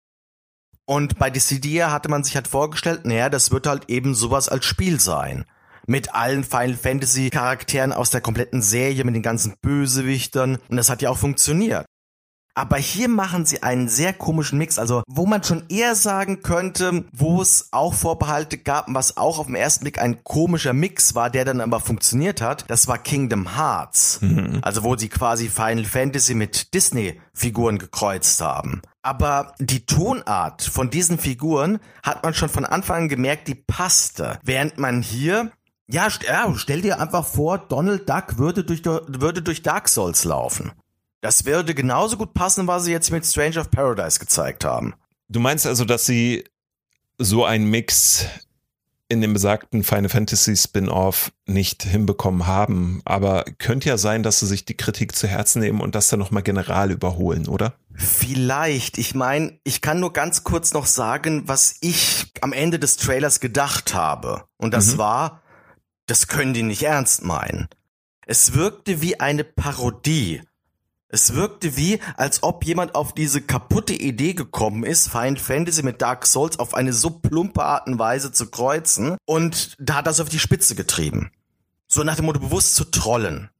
Und bei Dissidia hatte man sich halt vorgestellt, naja, das wird halt eben sowas als Spiel sein mit allen Final Fantasy Charakteren aus der kompletten Serie, mit den ganzen Bösewichtern. Und das hat ja auch funktioniert. Aber hier machen sie einen sehr komischen Mix, also wo man schon eher sagen könnte, wo es auch Vorbehalte gab, was auch auf den ersten Blick ein komischer Mix war, der dann aber funktioniert hat, das war Kingdom Hearts. Mhm. Also wo sie quasi Final Fantasy mit Disney-Figuren gekreuzt haben. Aber die Tonart von diesen Figuren hat man schon von Anfang an gemerkt, die passte. Während man hier ja, ja, stell dir einfach vor, Donald Duck würde durch, würde durch Dark Souls laufen. Das würde genauso gut passen, was sie jetzt mit Strange of Paradise gezeigt haben. Du meinst also, dass sie so einen Mix in dem besagten Final Fantasy Spin-off nicht hinbekommen haben. Aber könnte ja sein, dass sie sich die Kritik zu Herzen nehmen und das dann nochmal general überholen, oder? Vielleicht. Ich meine, ich kann nur ganz kurz noch sagen, was ich am Ende des Trailers gedacht habe. Und das mhm. war, das können die nicht ernst meinen. Es wirkte wie eine Parodie. Es wirkte wie, als ob jemand auf diese kaputte Idee gekommen ist, Final Fantasy mit Dark Souls auf eine so plumpe Art und Weise zu kreuzen und da hat das auf die Spitze getrieben. So nach dem Motto bewusst zu trollen.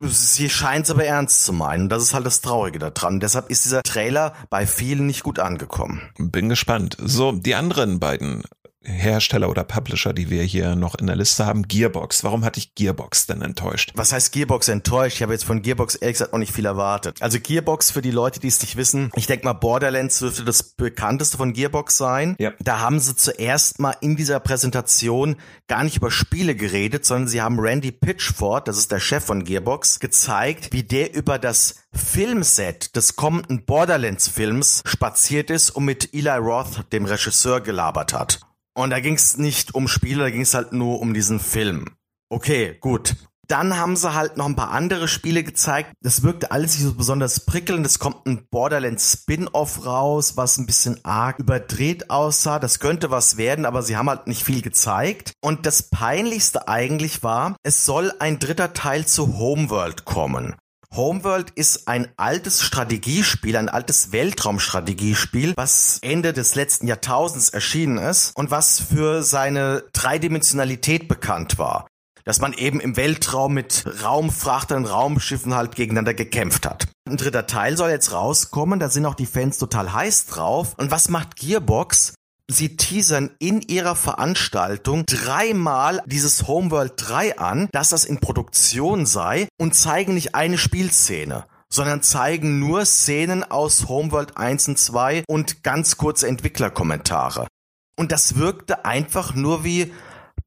Sie scheint es aber ernst zu meinen. Das ist halt das Traurige daran. Deshalb ist dieser Trailer bei vielen nicht gut angekommen. Bin gespannt. So, die anderen beiden Hersteller oder Publisher, die wir hier noch in der Liste haben. Gearbox. Warum hatte ich Gearbox denn enttäuscht? Was heißt Gearbox enttäuscht? Ich habe jetzt von Gearbox ehrlich gesagt noch nicht viel erwartet. Also Gearbox für die Leute, die es nicht wissen, ich denke mal Borderlands dürfte das bekannteste von Gearbox sein. Ja. Da haben sie zuerst mal in dieser Präsentation gar nicht über Spiele geredet, sondern sie haben Randy Pitchford, das ist der Chef von Gearbox, gezeigt, wie der über das Filmset des kommenden Borderlands-Films spaziert ist und mit Eli Roth, dem Regisseur, gelabert hat. Und da ging es nicht um Spiele, da ging es halt nur um diesen Film. Okay, gut. Dann haben sie halt noch ein paar andere Spiele gezeigt. Das wirkte alles nicht so besonders prickelnd. Es kommt ein Borderlands Spin-off raus, was ein bisschen arg überdreht aussah. Das könnte was werden, aber sie haben halt nicht viel gezeigt. Und das peinlichste eigentlich war, es soll ein dritter Teil zu Homeworld kommen. Homeworld ist ein altes Strategiespiel, ein altes Weltraumstrategiespiel, was Ende des letzten Jahrtausends erschienen ist und was für seine Dreidimensionalität bekannt war. Dass man eben im Weltraum mit Raumfrachtern, Raumschiffen halt gegeneinander gekämpft hat. Ein dritter Teil soll jetzt rauskommen, da sind auch die Fans total heiß drauf. Und was macht Gearbox? Sie teasern in ihrer Veranstaltung dreimal dieses Homeworld 3 an, dass das in Produktion sei und zeigen nicht eine Spielszene sondern zeigen nur Szenen aus Homeworld 1 und 2 und ganz kurze Entwicklerkommentare. Und das wirkte einfach nur wie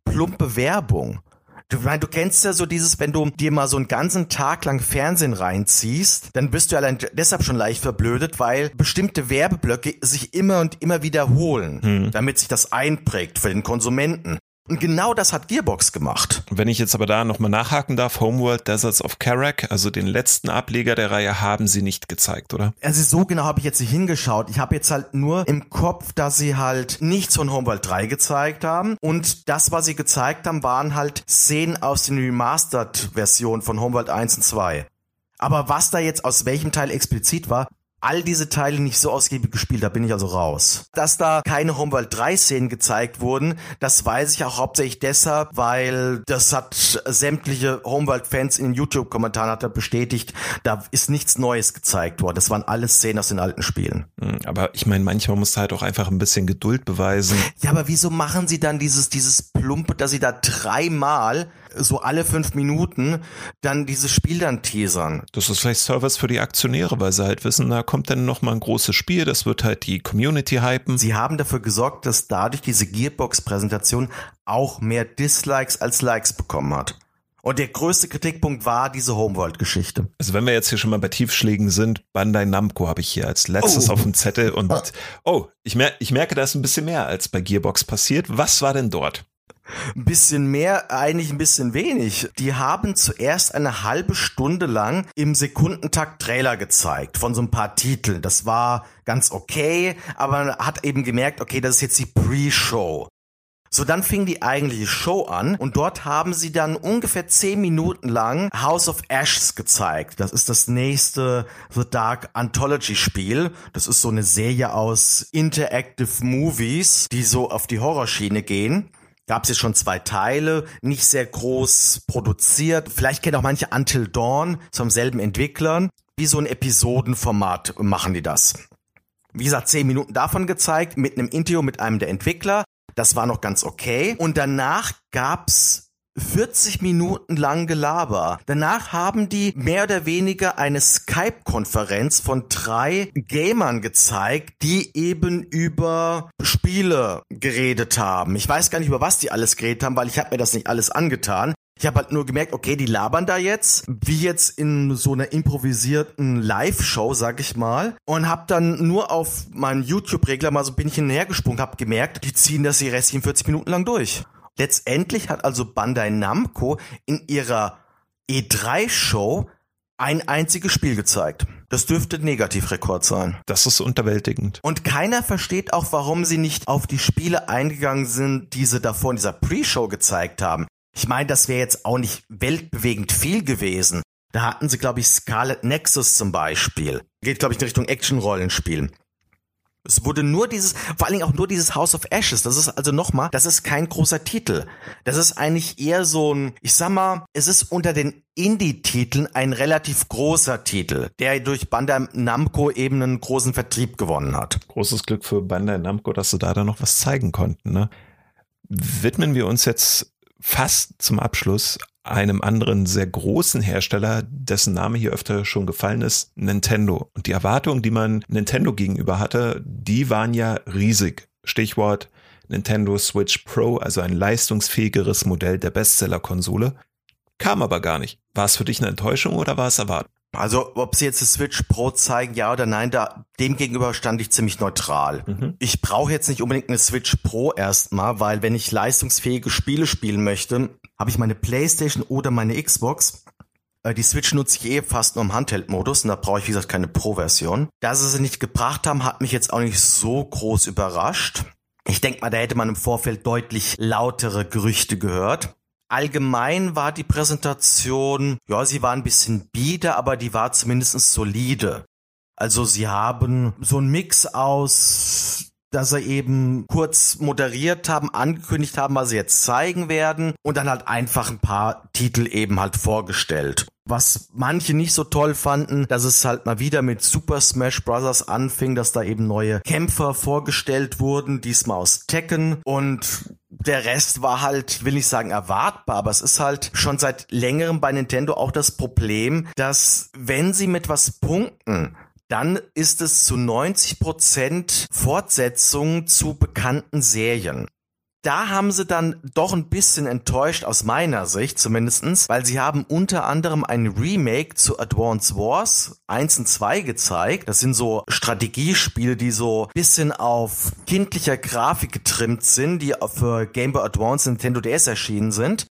plumpe Werbung. Du, mein, du kennst ja so dieses, wenn du dir mal so einen ganzen Tag lang Fernsehen reinziehst, dann bist du allein deshalb schon leicht verblödet, weil bestimmte Werbeblöcke sich immer und immer wiederholen, hm. damit sich das einprägt für den Konsumenten. Und genau das hat Gearbox gemacht. Wenn ich jetzt aber da nochmal nachhaken darf, Homeworld Deserts of Karak, also den letzten Ableger der Reihe, haben sie nicht gezeigt, oder? Also so genau habe ich jetzt nicht hingeschaut. Ich habe jetzt halt nur im Kopf, dass sie halt nichts von Homeworld 3 gezeigt haben. Und das, was sie gezeigt haben, waren halt Szenen aus den Remastered-Versionen von Homeworld 1 und 2. Aber was da jetzt aus welchem Teil explizit war, all diese Teile nicht so ausgiebig gespielt, da bin ich also raus. Dass da keine Homeworld 3 Szenen gezeigt wurden, das weiß ich auch hauptsächlich deshalb, weil das hat sämtliche Homeworld Fans in YouTube Kommentaren hat er bestätigt, da ist nichts Neues gezeigt worden. Das waren alles Szenen aus den alten Spielen. Hm, aber ich meine, manchmal muss halt auch einfach ein bisschen Geduld beweisen. Ja, aber wieso machen sie dann dieses dieses plumpe, dass sie da dreimal so alle fünf Minuten dann dieses Spiel dann teasern. Das ist vielleicht Service für die Aktionäre, weil sie halt wissen, da kommt dann noch mal ein großes Spiel, das wird halt die Community hypen. Sie haben dafür gesorgt, dass dadurch diese Gearbox-Präsentation auch mehr Dislikes als Likes bekommen hat. Und der größte Kritikpunkt war diese Homeworld-Geschichte. Also wenn wir jetzt hier schon mal bei Tiefschlägen sind, Bandai Namco habe ich hier als letztes oh. auf dem Zettel und oh, ich, mer ich merke, da ist ein bisschen mehr als bei Gearbox passiert. Was war denn dort? Ein bisschen mehr, eigentlich ein bisschen wenig. Die haben zuerst eine halbe Stunde lang im Sekundentakt Trailer gezeigt von so ein paar Titeln. Das war ganz okay, aber man hat eben gemerkt, okay, das ist jetzt die Pre-Show. So, dann fing die eigentliche Show an und dort haben sie dann ungefähr zehn Minuten lang House of Ashes gezeigt. Das ist das nächste The Dark Anthology Spiel. Das ist so eine Serie aus Interactive Movies, die so auf die Horrorschiene gehen gab es jetzt schon zwei Teile, nicht sehr groß produziert. Vielleicht kennt auch manche Until Dawn vom selben Entwicklern. Wie so ein Episodenformat machen die das. Wie gesagt, zehn Minuten davon gezeigt, mit einem Interview mit einem der Entwickler. Das war noch ganz okay. Und danach gab's 40 Minuten lang Gelaber. Danach haben die mehr oder weniger eine Skype-Konferenz von drei Gamern gezeigt, die eben über Spiele geredet haben. Ich weiß gar nicht, über was die alles geredet haben, weil ich habe mir das nicht alles angetan. Ich habe halt nur gemerkt, okay, die labern da jetzt, wie jetzt in so einer improvisierten Live-Show, sag ich mal, und hab dann nur auf meinem YouTube-Regler mal so bin ich hinhergesprungen, hab gemerkt, die ziehen das die restlichen 40 Minuten lang durch. Letztendlich hat also Bandai Namco in ihrer E3-Show ein einziges Spiel gezeigt. Das dürfte Negativrekord sein. Das ist unterwältigend. Und keiner versteht auch, warum sie nicht auf die Spiele eingegangen sind, die sie davor in dieser Pre-Show gezeigt haben. Ich meine, das wäre jetzt auch nicht weltbewegend viel gewesen. Da hatten sie, glaube ich, Scarlet Nexus zum Beispiel. Geht, glaube ich, in Richtung Action-Rollenspiel. Es wurde nur dieses, vor allen Dingen auch nur dieses House of Ashes. Das ist also nochmal, das ist kein großer Titel. Das ist eigentlich eher so ein, ich sag mal, es ist unter den Indie-Titeln ein relativ großer Titel, der durch Bandai Namco eben einen großen Vertrieb gewonnen hat. Großes Glück für Bandai Namco, dass sie da dann noch was zeigen konnten, ne? widmen wir uns jetzt fast zum Abschluss einem anderen sehr großen Hersteller, dessen Name hier öfter schon gefallen ist, Nintendo. Und die Erwartungen, die man Nintendo gegenüber hatte, die waren ja riesig. Stichwort Nintendo Switch Pro, also ein leistungsfähigeres Modell der Bestseller-Konsole. Kam aber gar nicht. War es für dich eine Enttäuschung oder war es erwartet? Also, ob sie jetzt das Switch Pro zeigen, ja oder nein, da dem gegenüber stand ich ziemlich neutral. Mhm. Ich brauche jetzt nicht unbedingt eine Switch Pro erstmal, weil wenn ich leistungsfähige Spiele spielen möchte, habe ich meine PlayStation oder meine Xbox. Äh, die Switch nutze ich eh fast nur im Handheld-Modus und da brauche ich, wie gesagt, keine Pro-Version. Dass sie sie nicht gebracht haben, hat mich jetzt auch nicht so groß überrascht. Ich denke mal, da hätte man im Vorfeld deutlich lautere Gerüchte gehört. Allgemein war die Präsentation, ja, sie war ein bisschen bieder, aber die war zumindest solide. Also sie haben so einen Mix aus, dass sie eben kurz moderiert haben, angekündigt haben, was sie jetzt zeigen werden und dann halt einfach ein paar Titel eben halt vorgestellt. Was manche nicht so toll fanden, dass es halt mal wieder mit Super Smash Bros. anfing, dass da eben neue Kämpfer vorgestellt wurden, diesmal aus Tekken und der Rest war halt, ich will nicht sagen erwartbar, aber es ist halt schon seit längerem bei Nintendo auch das Problem, dass wenn sie mit was punkten, dann ist es zu 90 Prozent Fortsetzung zu bekannten Serien da haben sie dann doch ein bisschen enttäuscht aus meiner Sicht zumindestens, weil sie haben unter anderem ein Remake zu Advance Wars 1 und 2 gezeigt. Das sind so Strategiespiele, die so bisschen auf kindlicher Grafik getrimmt sind, die für Game Boy Advance Nintendo DS erschienen sind.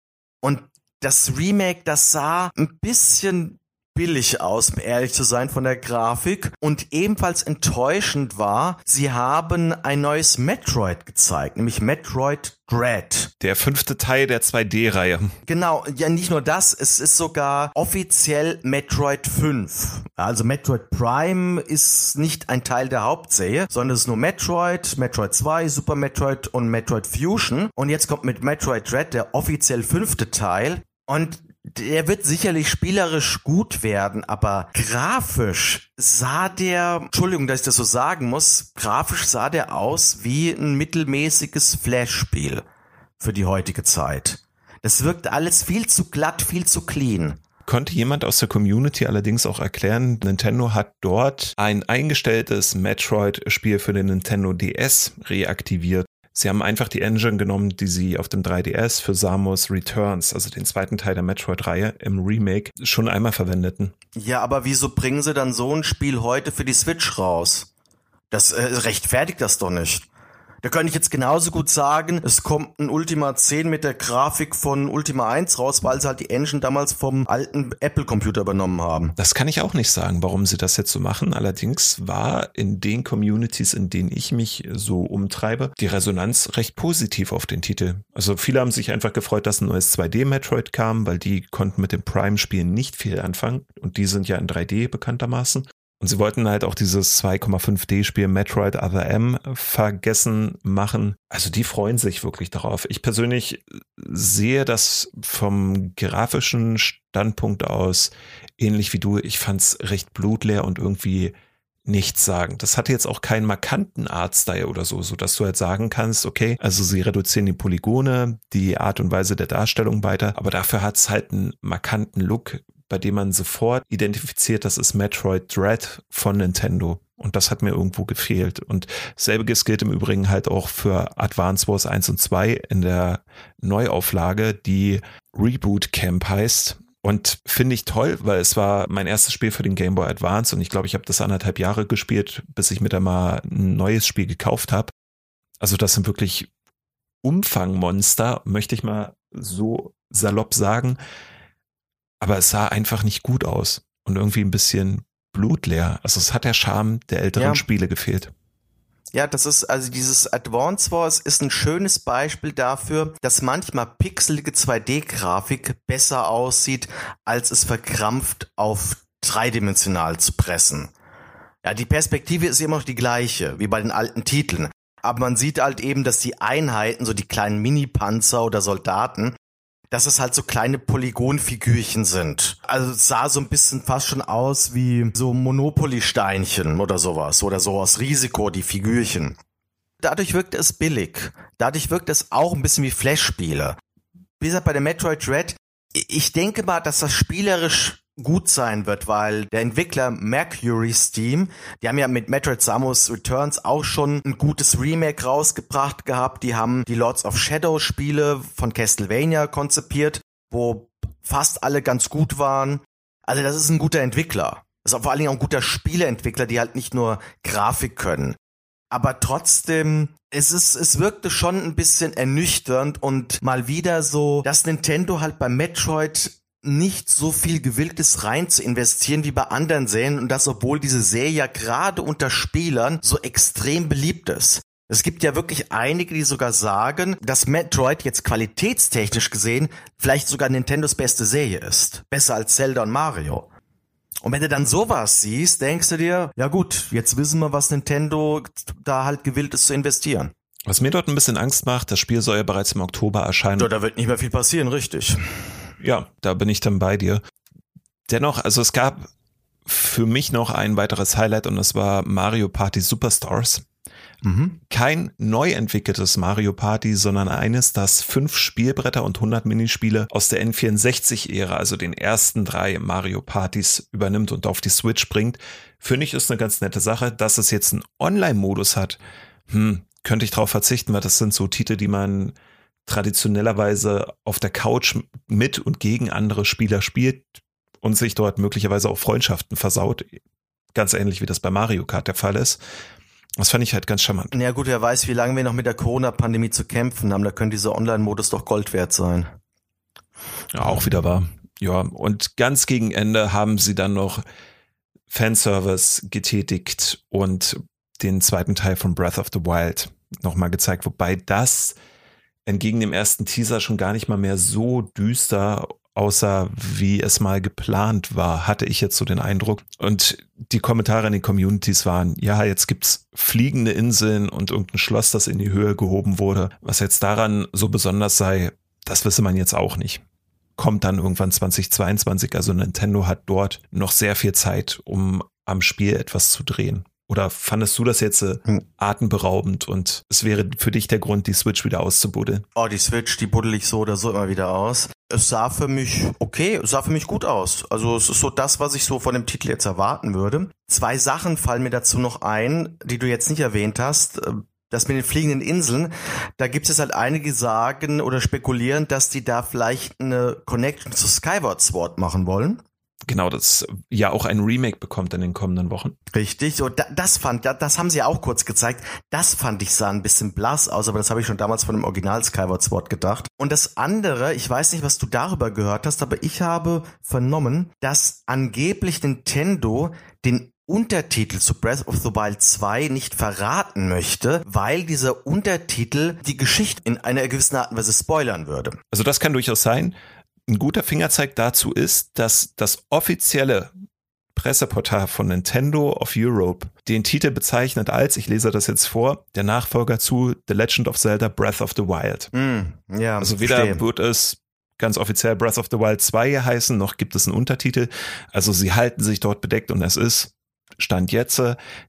Und das Remake, das sah ein bisschen billig aus, um ehrlich zu sein, von der Grafik. Und ebenfalls enttäuschend war, sie haben ein neues Metroid gezeigt, nämlich Metroid Dread. Der fünfte Teil der 2D-Reihe. Genau, ja nicht nur das, es ist sogar offiziell Metroid 5. Also Metroid Prime ist nicht ein Teil der Hauptserie, sondern es ist nur Metroid, Metroid 2, Super Metroid und Metroid Fusion. Und jetzt kommt mit Metroid Dread der offiziell fünfte Teil. Und der wird sicherlich spielerisch gut werden, aber grafisch sah der, Entschuldigung, dass ich das so sagen muss, grafisch sah der aus wie ein mittelmäßiges Flash-Spiel für die heutige Zeit. Das wirkt alles viel zu glatt, viel zu clean konnte jemand aus der Community allerdings auch erklären, Nintendo hat dort ein eingestelltes Metroid-Spiel für den Nintendo DS reaktiviert. Sie haben einfach die Engine genommen, die sie auf dem 3DS für Samus Returns, also den zweiten Teil der Metroid-Reihe im Remake, schon einmal verwendeten. Ja, aber wieso bringen sie dann so ein Spiel heute für die Switch raus? Das äh, rechtfertigt das doch nicht. Da könnte ich jetzt genauso gut sagen, es kommt ein Ultima 10 mit der Grafik von Ultima 1 raus, weil sie halt die Engine damals vom alten Apple-Computer übernommen haben. Das kann ich auch nicht sagen, warum sie das jetzt so machen. Allerdings war in den Communities, in denen ich mich so umtreibe, die Resonanz recht positiv auf den Titel. Also viele haben sich einfach gefreut, dass ein neues 2D-Metroid kam, weil die konnten mit dem Prime-Spielen nicht viel anfangen und die sind ja in 3D bekanntermaßen. Und sie wollten halt auch dieses 2,5D-Spiel Metroid Other M vergessen machen. Also die freuen sich wirklich darauf. Ich persönlich sehe das vom grafischen Standpunkt aus ähnlich wie du. Ich fand's recht blutleer und irgendwie nichts sagen. Das hatte jetzt auch keinen markanten Artstyle oder so, so dass du halt sagen kannst, okay, also sie reduzieren die Polygone, die Art und Weise der Darstellung weiter, aber dafür hat's halt einen markanten Look, bei dem man sofort identifiziert, das ist Metroid Dread von Nintendo. Und das hat mir irgendwo gefehlt. Und selbiges gilt im Übrigen halt auch für Advance Wars 1 und 2 in der Neuauflage, die Reboot Camp heißt. Und finde ich toll, weil es war mein erstes Spiel für den Game Boy Advance und ich glaube, ich habe das anderthalb Jahre gespielt, bis ich mir da mal ein neues Spiel gekauft habe. Also das sind wirklich Umfangmonster, möchte ich mal so salopp sagen aber es sah einfach nicht gut aus und irgendwie ein bisschen blutleer. Also es hat der Charme der älteren ja. Spiele gefehlt. Ja, das ist also dieses Advance Wars ist ein schönes Beispiel dafür, dass manchmal pixelige 2D-Grafik besser aussieht, als es verkrampft auf dreidimensional zu pressen. Ja, die Perspektive ist immer noch die gleiche, wie bei den alten Titeln. Aber man sieht halt eben, dass die Einheiten, so die kleinen Mini-Panzer oder Soldaten, dass es halt so kleine Polygonfigürchen sind. Also es sah so ein bisschen fast schon aus wie so Monopoly-Steinchen oder sowas. Oder so aus Risiko, die Figürchen. Dadurch wirkt es billig. Dadurch wirkt es auch ein bisschen wie Flash-Spiele. Wie gesagt, bei der Metroid Dread, ich denke mal, dass das spielerisch gut sein wird, weil der Entwickler Mercury Steam, die haben ja mit Metroid Samus Returns auch schon ein gutes Remake rausgebracht gehabt. Die haben die Lords of Shadow Spiele von Castlevania konzipiert, wo fast alle ganz gut waren. Also das ist ein guter Entwickler. Das ist vor allen Dingen auch ein guter Spieleentwickler, die halt nicht nur Grafik können. Aber trotzdem, es ist, es wirkte schon ein bisschen ernüchternd und mal wieder so, dass Nintendo halt bei Metroid nicht so viel gewillt ist, rein zu investieren wie bei anderen Serien und das, obwohl diese Serie ja gerade unter Spielern so extrem beliebt ist. Es gibt ja wirklich einige, die sogar sagen, dass Metroid jetzt qualitätstechnisch gesehen vielleicht sogar Nintendos beste Serie ist. Besser als Zelda und Mario. Und wenn du dann sowas siehst, denkst du dir, ja gut, jetzt wissen wir, was Nintendo da halt gewillt ist zu investieren. Was mir dort ein bisschen Angst macht, das Spiel soll ja bereits im Oktober erscheinen. Da wird nicht mehr viel passieren, richtig ja, da bin ich dann bei dir. Dennoch, also es gab für mich noch ein weiteres Highlight und das war Mario Party Superstars. Mhm. Kein neu entwickeltes Mario Party, sondern eines, das fünf Spielbretter und 100 Minispiele aus der N64-Ära, also den ersten drei Mario Partys übernimmt und auf die Switch bringt. Finde ich ist eine ganz nette Sache. Dass es jetzt einen Online-Modus hat, hm, könnte ich darauf verzichten, weil das sind so Titel, die man traditionellerweise auf der Couch mit und gegen andere Spieler spielt und sich dort möglicherweise auch Freundschaften versaut. Ganz ähnlich wie das bei Mario Kart der Fall ist. Das fand ich halt ganz charmant. Ja gut, wer weiß, wie lange wir noch mit der Corona-Pandemie zu kämpfen haben. Da könnte dieser Online-Modus doch Gold wert sein. Ja, auch wieder wahr. Ja, und ganz gegen Ende haben sie dann noch Fanservice getätigt und den zweiten Teil von Breath of the Wild nochmal gezeigt, wobei das entgegen dem ersten Teaser schon gar nicht mal mehr so düster außer wie es mal geplant war, hatte ich jetzt so den Eindruck. Und die Kommentare in den Communities waren, ja, jetzt gibt's fliegende Inseln und irgendein Schloss, das in die Höhe gehoben wurde. Was jetzt daran so besonders sei, das wisse man jetzt auch nicht. Kommt dann irgendwann 2022, also Nintendo hat dort noch sehr viel Zeit, um am Spiel etwas zu drehen. Oder fandest du das jetzt äh, hm. atemberaubend und es wäre für dich der Grund, die Switch wieder auszubuddeln? Oh, die Switch, die buddel ich so oder so immer wieder aus. Es sah für mich okay, es sah für mich gut aus. Also es ist so das, was ich so von dem Titel jetzt erwarten würde. Zwei Sachen fallen mir dazu noch ein, die du jetzt nicht erwähnt hast. Das mit den fliegenden Inseln, da gibt es halt einige sagen oder spekulieren, dass die da vielleicht eine Connection zu Skyward Sword machen wollen genau, das ja auch ein Remake bekommt in den kommenden Wochen. Richtig, so das fand, das haben sie auch kurz gezeigt. Das fand ich sah ein bisschen blass aus, aber das habe ich schon damals von dem Original Skyward Sword gedacht. Und das andere, ich weiß nicht, was du darüber gehört hast, aber ich habe vernommen, dass angeblich Nintendo den Untertitel zu Breath of the Wild 2 nicht verraten möchte, weil dieser Untertitel die Geschichte in einer gewissen Art und Weise spoilern würde. Also das kann durchaus sein. Ein guter Fingerzeig dazu ist, dass das offizielle Presseportal von Nintendo of Europe den Titel bezeichnet als, ich lese das jetzt vor, der Nachfolger zu The Legend of Zelda Breath of the Wild. Mm, ja, also weder verstehe. wird es ganz offiziell Breath of the Wild 2 heißen, noch gibt es einen Untertitel. Also sie halten sich dort bedeckt und es ist Stand jetzt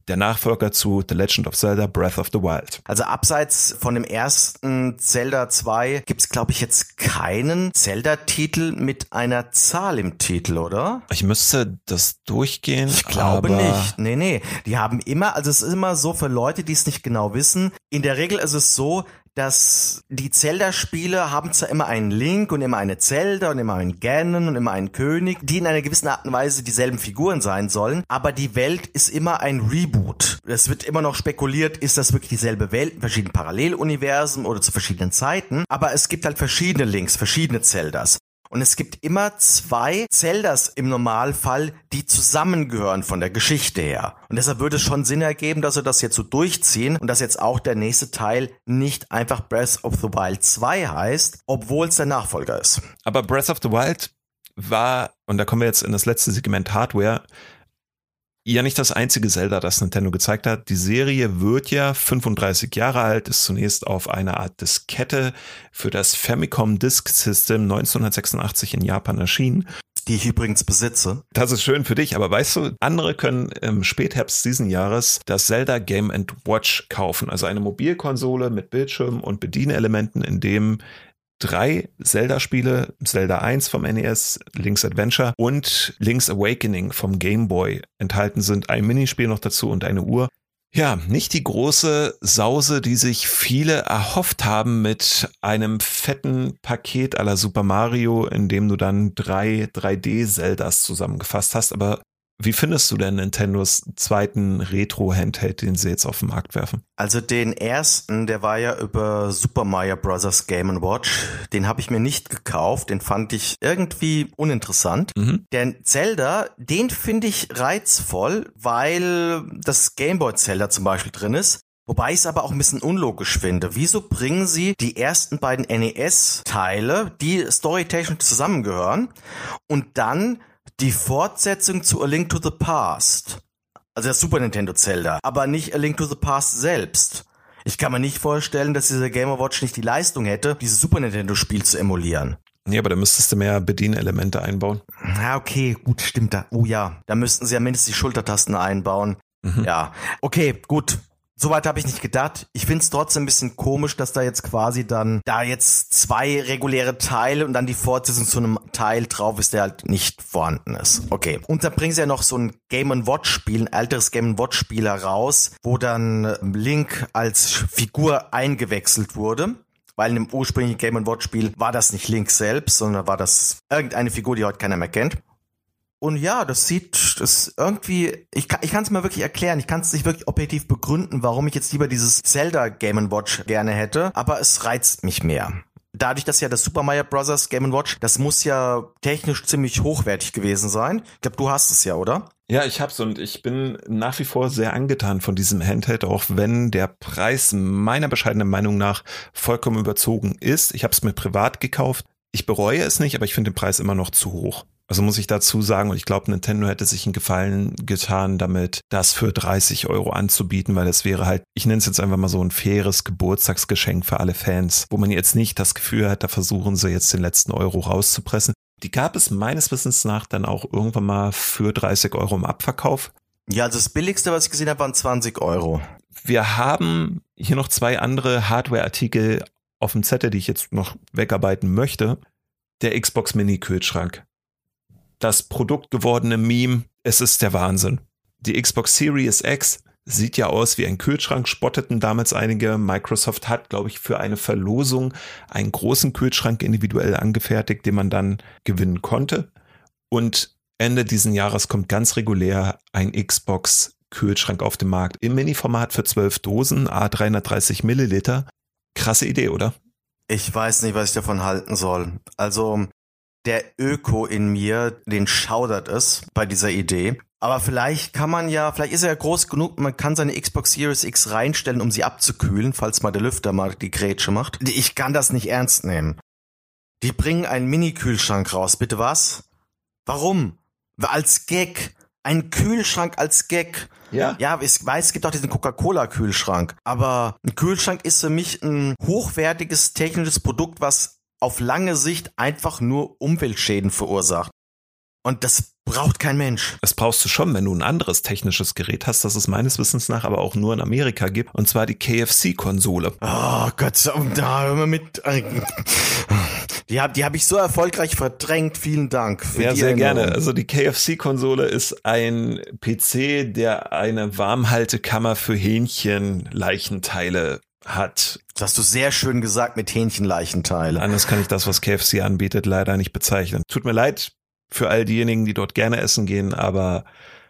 der Nachfolger zu The Legend of Zelda Breath of the Wild. Also abseits von dem ersten Zelda 2 gibt's glaube ich jetzt keinen Zelda-Titel mit einer Zahl im Titel, oder? Ich müsste das durchgehen. Ich glaube nicht. Nee, nee. Die haben immer, also es ist immer so für Leute, die es nicht genau wissen. In der Regel ist es so, dass die Zelda-Spiele haben zwar immer einen Link und immer eine Zelda und immer einen Ganon und immer einen König, die in einer gewissen Art und Weise dieselben Figuren sein sollen, aber die Welt ist immer ein Reboot. Es wird immer noch spekuliert, ist das wirklich dieselbe Welt in verschiedenen Paralleluniversen oder zu verschiedenen Zeiten, aber es gibt halt verschiedene Links, verschiedene Zeldas. Und es gibt immer zwei Zeldas im Normalfall, die zusammengehören von der Geschichte her. Und deshalb würde es schon Sinn ergeben, dass wir das jetzt so durchziehen und dass jetzt auch der nächste Teil nicht einfach Breath of the Wild 2 heißt, obwohl es der Nachfolger ist. Aber Breath of the Wild war, und da kommen wir jetzt in das letzte Segment Hardware, ja nicht das einzige Zelda, das Nintendo gezeigt hat. Die Serie wird ja 35 Jahre alt, ist zunächst auf einer Art Diskette für das Famicom Disk System 1986 in Japan erschienen. Die ich übrigens besitze. Das ist schön für dich, aber weißt du, andere können im Spätherbst diesen Jahres das Zelda Game Watch kaufen, also eine Mobilkonsole mit Bildschirm und Bedienelementen, in dem drei Zelda-Spiele, Zelda 1 vom NES, Link's Adventure und Link's Awakening vom Game Boy enthalten sind. Ein Minispiel noch dazu und eine Uhr. Ja, nicht die große Sause, die sich viele erhofft haben mit einem fetten Paket aller Super Mario, in dem du dann drei 3D-Zeldas zusammengefasst hast, aber wie findest du denn Nintendos zweiten Retro-Handheld, den sie jetzt auf den Markt werfen? Also den ersten, der war ja über Super Mario Bros. Game Watch. Den habe ich mir nicht gekauft. Den fand ich irgendwie uninteressant. Mhm. Der Zelda, den finde ich reizvoll, weil das Game Boy Zelda zum Beispiel drin ist. Wobei ich es aber auch ein bisschen unlogisch finde. Wieso bringen sie die ersten beiden NES-Teile, die storytechnisch zusammengehören, und dann die Fortsetzung zu A Link to the Past. Also das Super Nintendo Zelda, aber nicht A Link to the Past selbst. Ich kann mir nicht vorstellen, dass dieser Game Watch nicht die Leistung hätte, dieses Super Nintendo Spiel zu emulieren. Nee, aber da müsstest du mehr Bedienelemente einbauen. Ja, okay, gut, stimmt da. Oh ja, da müssten sie ja mindestens die Schultertasten einbauen. Mhm. Ja, okay, gut. Soweit habe ich nicht gedacht. Ich finde es trotzdem ein bisschen komisch, dass da jetzt quasi dann da jetzt zwei reguläre Teile und dann die Fortsetzung zu einem Teil drauf ist, der halt nicht vorhanden ist. Okay. Und dann bringen sie ja noch so ein Game Watch Spiel, ein älteres Game Watch Spiel heraus, wo dann Link als Figur eingewechselt wurde. Weil in dem ursprünglichen Game Watch Spiel war das nicht Link selbst, sondern war das irgendeine Figur, die heute keiner mehr kennt. Und ja, das sieht, das irgendwie, ich kann ich kann es mir wirklich erklären, ich kann es nicht wirklich objektiv begründen, warum ich jetzt lieber dieses Zelda Game Watch gerne hätte, aber es reizt mich mehr. Dadurch, dass ja das Super Mario Bros. Game Watch, das muss ja technisch ziemlich hochwertig gewesen sein. Ich glaube, du hast es ja, oder? Ja, ich hab's und ich bin nach wie vor sehr angetan von diesem Handheld, auch wenn der Preis meiner bescheidenen Meinung nach vollkommen überzogen ist. Ich habe es mir privat gekauft. Ich bereue es nicht, aber ich finde den Preis immer noch zu hoch. Also muss ich dazu sagen, und ich glaube, Nintendo hätte sich einen Gefallen getan, damit das für 30 Euro anzubieten, weil es wäre halt, ich nenne es jetzt einfach mal so ein faires Geburtstagsgeschenk für alle Fans, wo man jetzt nicht das Gefühl hat, da versuchen sie jetzt den letzten Euro rauszupressen. Die gab es meines Wissens nach dann auch irgendwann mal für 30 Euro im Abverkauf. Ja, also das billigste, was ich gesehen habe, waren 20 Euro. Wir haben hier noch zwei andere Hardware-Artikel auf dem Zettel, die ich jetzt noch wegarbeiten möchte. Der Xbox Mini Kühlschrank das Produkt gewordene Meme, es ist der Wahnsinn. Die Xbox Series X sieht ja aus wie ein Kühlschrank, spotteten damals einige. Microsoft hat, glaube ich, für eine Verlosung einen großen Kühlschrank individuell angefertigt, den man dann gewinnen konnte. Und Ende diesen Jahres kommt ganz regulär ein Xbox Kühlschrank auf den Markt im Mini-Format für 12 Dosen, A 330 Milliliter. Krasse Idee, oder? Ich weiß nicht, was ich davon halten soll. Also der Öko in mir, den schaudert es bei dieser Idee. Aber vielleicht kann man ja, vielleicht ist er ja groß genug, man kann seine Xbox Series X reinstellen, um sie abzukühlen, falls mal der Lüfter mal die Grätsche macht. Ich kann das nicht ernst nehmen. Die bringen einen Mini-Kühlschrank raus, bitte was? Warum? Als Gag. Ein Kühlschrank als Gag. Ja. Ja, ich weiß, es gibt auch diesen Coca-Cola-Kühlschrank. Aber ein Kühlschrank ist für mich ein hochwertiges technisches Produkt, was auf lange Sicht einfach nur Umweltschäden verursacht. Und das braucht kein Mensch. Das brauchst du schon, wenn du ein anderes technisches Gerät hast, das es meines Wissens nach aber auch nur in Amerika gibt, und zwar die KFC-Konsole. Oh Gott, da hör mal mit. Die habe die hab ich so erfolgreich verdrängt. Vielen Dank. Für ja, sehr Erinnerung. gerne. Also die KFC-Konsole ist ein PC, der eine Warmhaltekammer für Hähnchenleichenteile hat. Das hast du sehr schön gesagt mit Hähnchenleichenteile. Anders kann ich das, was KFC anbietet, leider nicht bezeichnen. Tut mir leid für all diejenigen, die dort gerne essen gehen, aber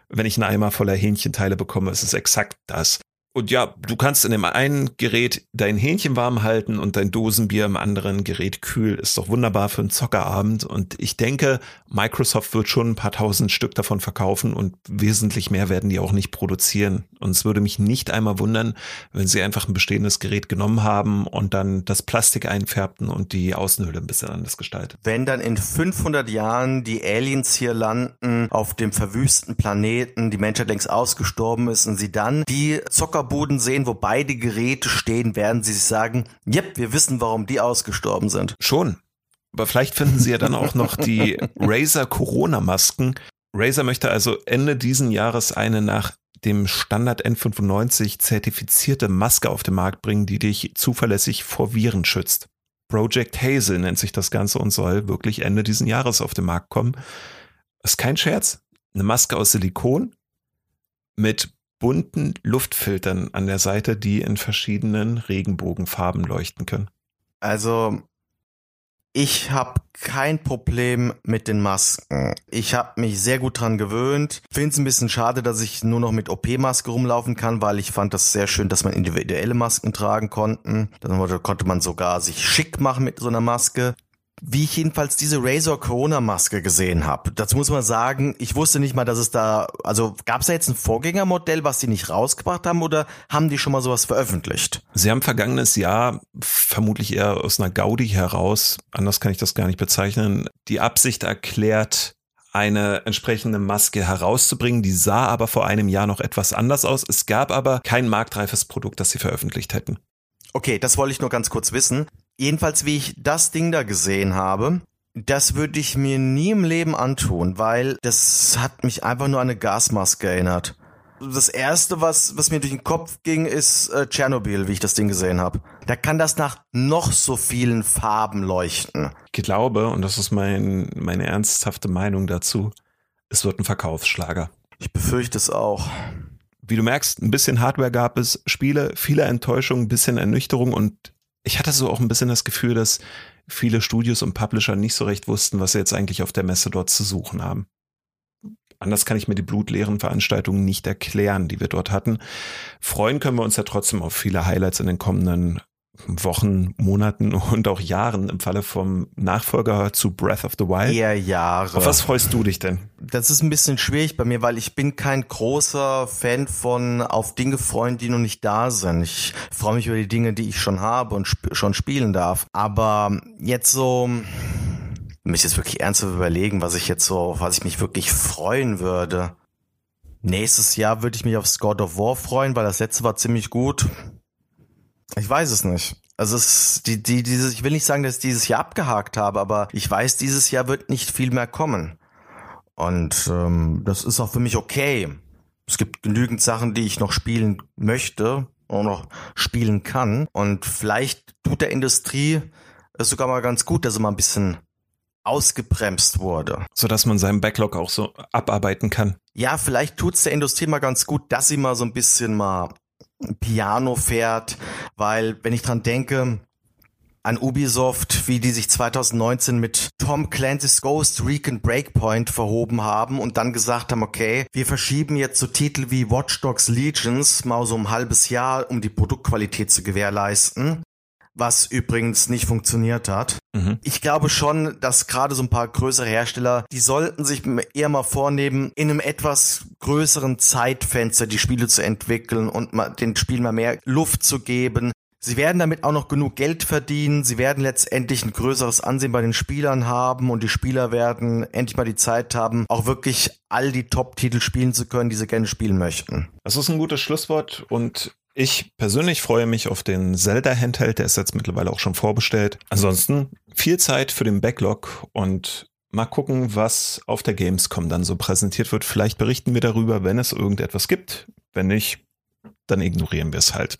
wenn ich einen Eimer voller Hähnchenteile bekomme, ist es exakt das. Und ja, du kannst in dem einen Gerät dein Hähnchen warm halten und dein Dosenbier im anderen Gerät kühl. Ist doch wunderbar für einen Zockerabend. Und ich denke, Microsoft wird schon ein paar tausend Stück davon verkaufen und wesentlich mehr werden die auch nicht produzieren. Und es würde mich nicht einmal wundern, wenn sie einfach ein bestehendes Gerät genommen haben und dann das Plastik einfärbten und die Außenhülle ein bisschen anders gestaltet. Wenn dann in 500 Jahren die Aliens hier landen auf dem verwüsten Planeten, die Menschheit längst ausgestorben ist und sie dann die Zocker Zockerboden sehen, wo beide Geräte stehen, werden sie sich sagen, yep, wir wissen, warum die ausgestorben sind. Schon. Aber vielleicht finden Sie ja dann auch noch die [LAUGHS] Razer Corona-Masken. Razer möchte also Ende diesen Jahres eine nach dem Standard N95 zertifizierte Maske auf den Markt bringen, die dich zuverlässig vor Viren schützt. Project Hazel nennt sich das Ganze und soll wirklich Ende diesen Jahres auf den Markt kommen. ist kein Scherz. Eine Maske aus Silikon mit bunten Luftfiltern an der Seite, die in verschiedenen Regenbogenfarben leuchten können. Also ich habe kein Problem mit den Masken. Ich habe mich sehr gut dran gewöhnt. Finde es ein bisschen schade, dass ich nur noch mit OP-Maske rumlaufen kann, weil ich fand das sehr schön, dass man individuelle Masken tragen konnten. Dann konnte man sogar sich schick machen mit so einer Maske wie ich jedenfalls diese Razor Corona Maske gesehen habe. Dazu muss man sagen, ich wusste nicht mal, dass es da, also gab es da jetzt ein Vorgängermodell, was die nicht rausgebracht haben oder haben die schon mal sowas veröffentlicht? Sie haben vergangenes Jahr vermutlich eher aus einer Gaudi heraus, anders kann ich das gar nicht bezeichnen, die Absicht erklärt, eine entsprechende Maske herauszubringen. Die sah aber vor einem Jahr noch etwas anders aus. Es gab aber kein marktreifes Produkt, das sie veröffentlicht hätten. Okay, das wollte ich nur ganz kurz wissen. Jedenfalls, wie ich das Ding da gesehen habe, das würde ich mir nie im Leben antun, weil das hat mich einfach nur an eine Gasmaske erinnert. Das erste, was, was mir durch den Kopf ging, ist äh, Tschernobyl, wie ich das Ding gesehen habe. Da kann das nach noch so vielen Farben leuchten. Ich glaube, und das ist mein, meine ernsthafte Meinung dazu, es wird ein Verkaufsschlager. Ich befürchte es auch. Wie du merkst, ein bisschen Hardware gab es, Spiele, viele Enttäuschungen, ein bisschen Ernüchterung und ich hatte so auch ein bisschen das Gefühl, dass viele Studios und Publisher nicht so recht wussten, was sie jetzt eigentlich auf der Messe dort zu suchen haben. Anders kann ich mir die blutleeren Veranstaltungen nicht erklären, die wir dort hatten. Freuen können wir uns ja trotzdem auf viele Highlights in den kommenden Wochen, Monaten [LAUGHS] und auch Jahren im Falle vom Nachfolger zu Breath of the Wild. Eher Jahre. Auf was freust du dich denn? Das ist ein bisschen schwierig bei mir, weil ich bin kein großer Fan von auf Dinge freuen, die noch nicht da sind. Ich freue mich über die Dinge, die ich schon habe und sp schon spielen darf. Aber jetzt so, mich jetzt wirklich ernsthaft überlegen, was ich jetzt so, was ich mich wirklich freuen würde. Nächstes Jahr würde ich mich auf God of War freuen, weil das letzte war ziemlich gut. Ich weiß es nicht. Also es, die, die, dieses, ich will nicht sagen, dass ich dieses Jahr abgehakt habe, aber ich weiß, dieses Jahr wird nicht viel mehr kommen. Und ähm, das ist auch für mich okay. Es gibt genügend Sachen, die ich noch spielen möchte und noch spielen kann. Und vielleicht tut der Industrie es sogar mal ganz gut, dass sie mal ein bisschen ausgebremst wurde. So dass man seinen Backlog auch so abarbeiten kann. Ja, vielleicht tut's der Industrie mal ganz gut, dass sie mal so ein bisschen mal Piano fährt, weil wenn ich dran denke, an Ubisoft, wie die sich 2019 mit Tom Clancy's Ghost Recon Breakpoint verhoben haben und dann gesagt haben, okay, wir verschieben jetzt so Titel wie Watch Dogs Legions mal so ein halbes Jahr, um die Produktqualität zu gewährleisten was übrigens nicht funktioniert hat. Mhm. Ich glaube schon, dass gerade so ein paar größere Hersteller, die sollten sich eher mal vornehmen, in einem etwas größeren Zeitfenster die Spiele zu entwickeln und mal den Spielen mal mehr Luft zu geben. Sie werden damit auch noch genug Geld verdienen. Sie werden letztendlich ein größeres Ansehen bei den Spielern haben und die Spieler werden endlich mal die Zeit haben, auch wirklich all die Top-Titel spielen zu können, die sie gerne spielen möchten. Das ist ein gutes Schlusswort und ich persönlich freue mich auf den Zelda-Handheld, der ist jetzt mittlerweile auch schon vorbestellt. Ansonsten viel Zeit für den Backlog und mal gucken, was auf der Gamescom dann so präsentiert wird. Vielleicht berichten wir darüber, wenn es irgendetwas gibt. Wenn nicht, dann ignorieren wir es halt.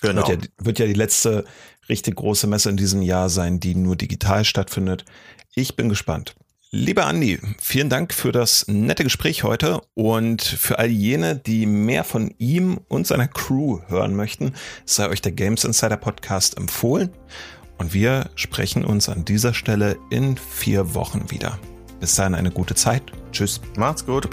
Genau. Wird ja, wird ja die letzte richtig große Messe in diesem Jahr sein, die nur digital stattfindet. Ich bin gespannt. Lieber Andi, vielen Dank für das nette Gespräch heute und für all jene, die mehr von ihm und seiner Crew hören möchten, sei euch der Games Insider Podcast empfohlen und wir sprechen uns an dieser Stelle in vier Wochen wieder. Bis dahin eine gute Zeit. Tschüss. Macht's gut.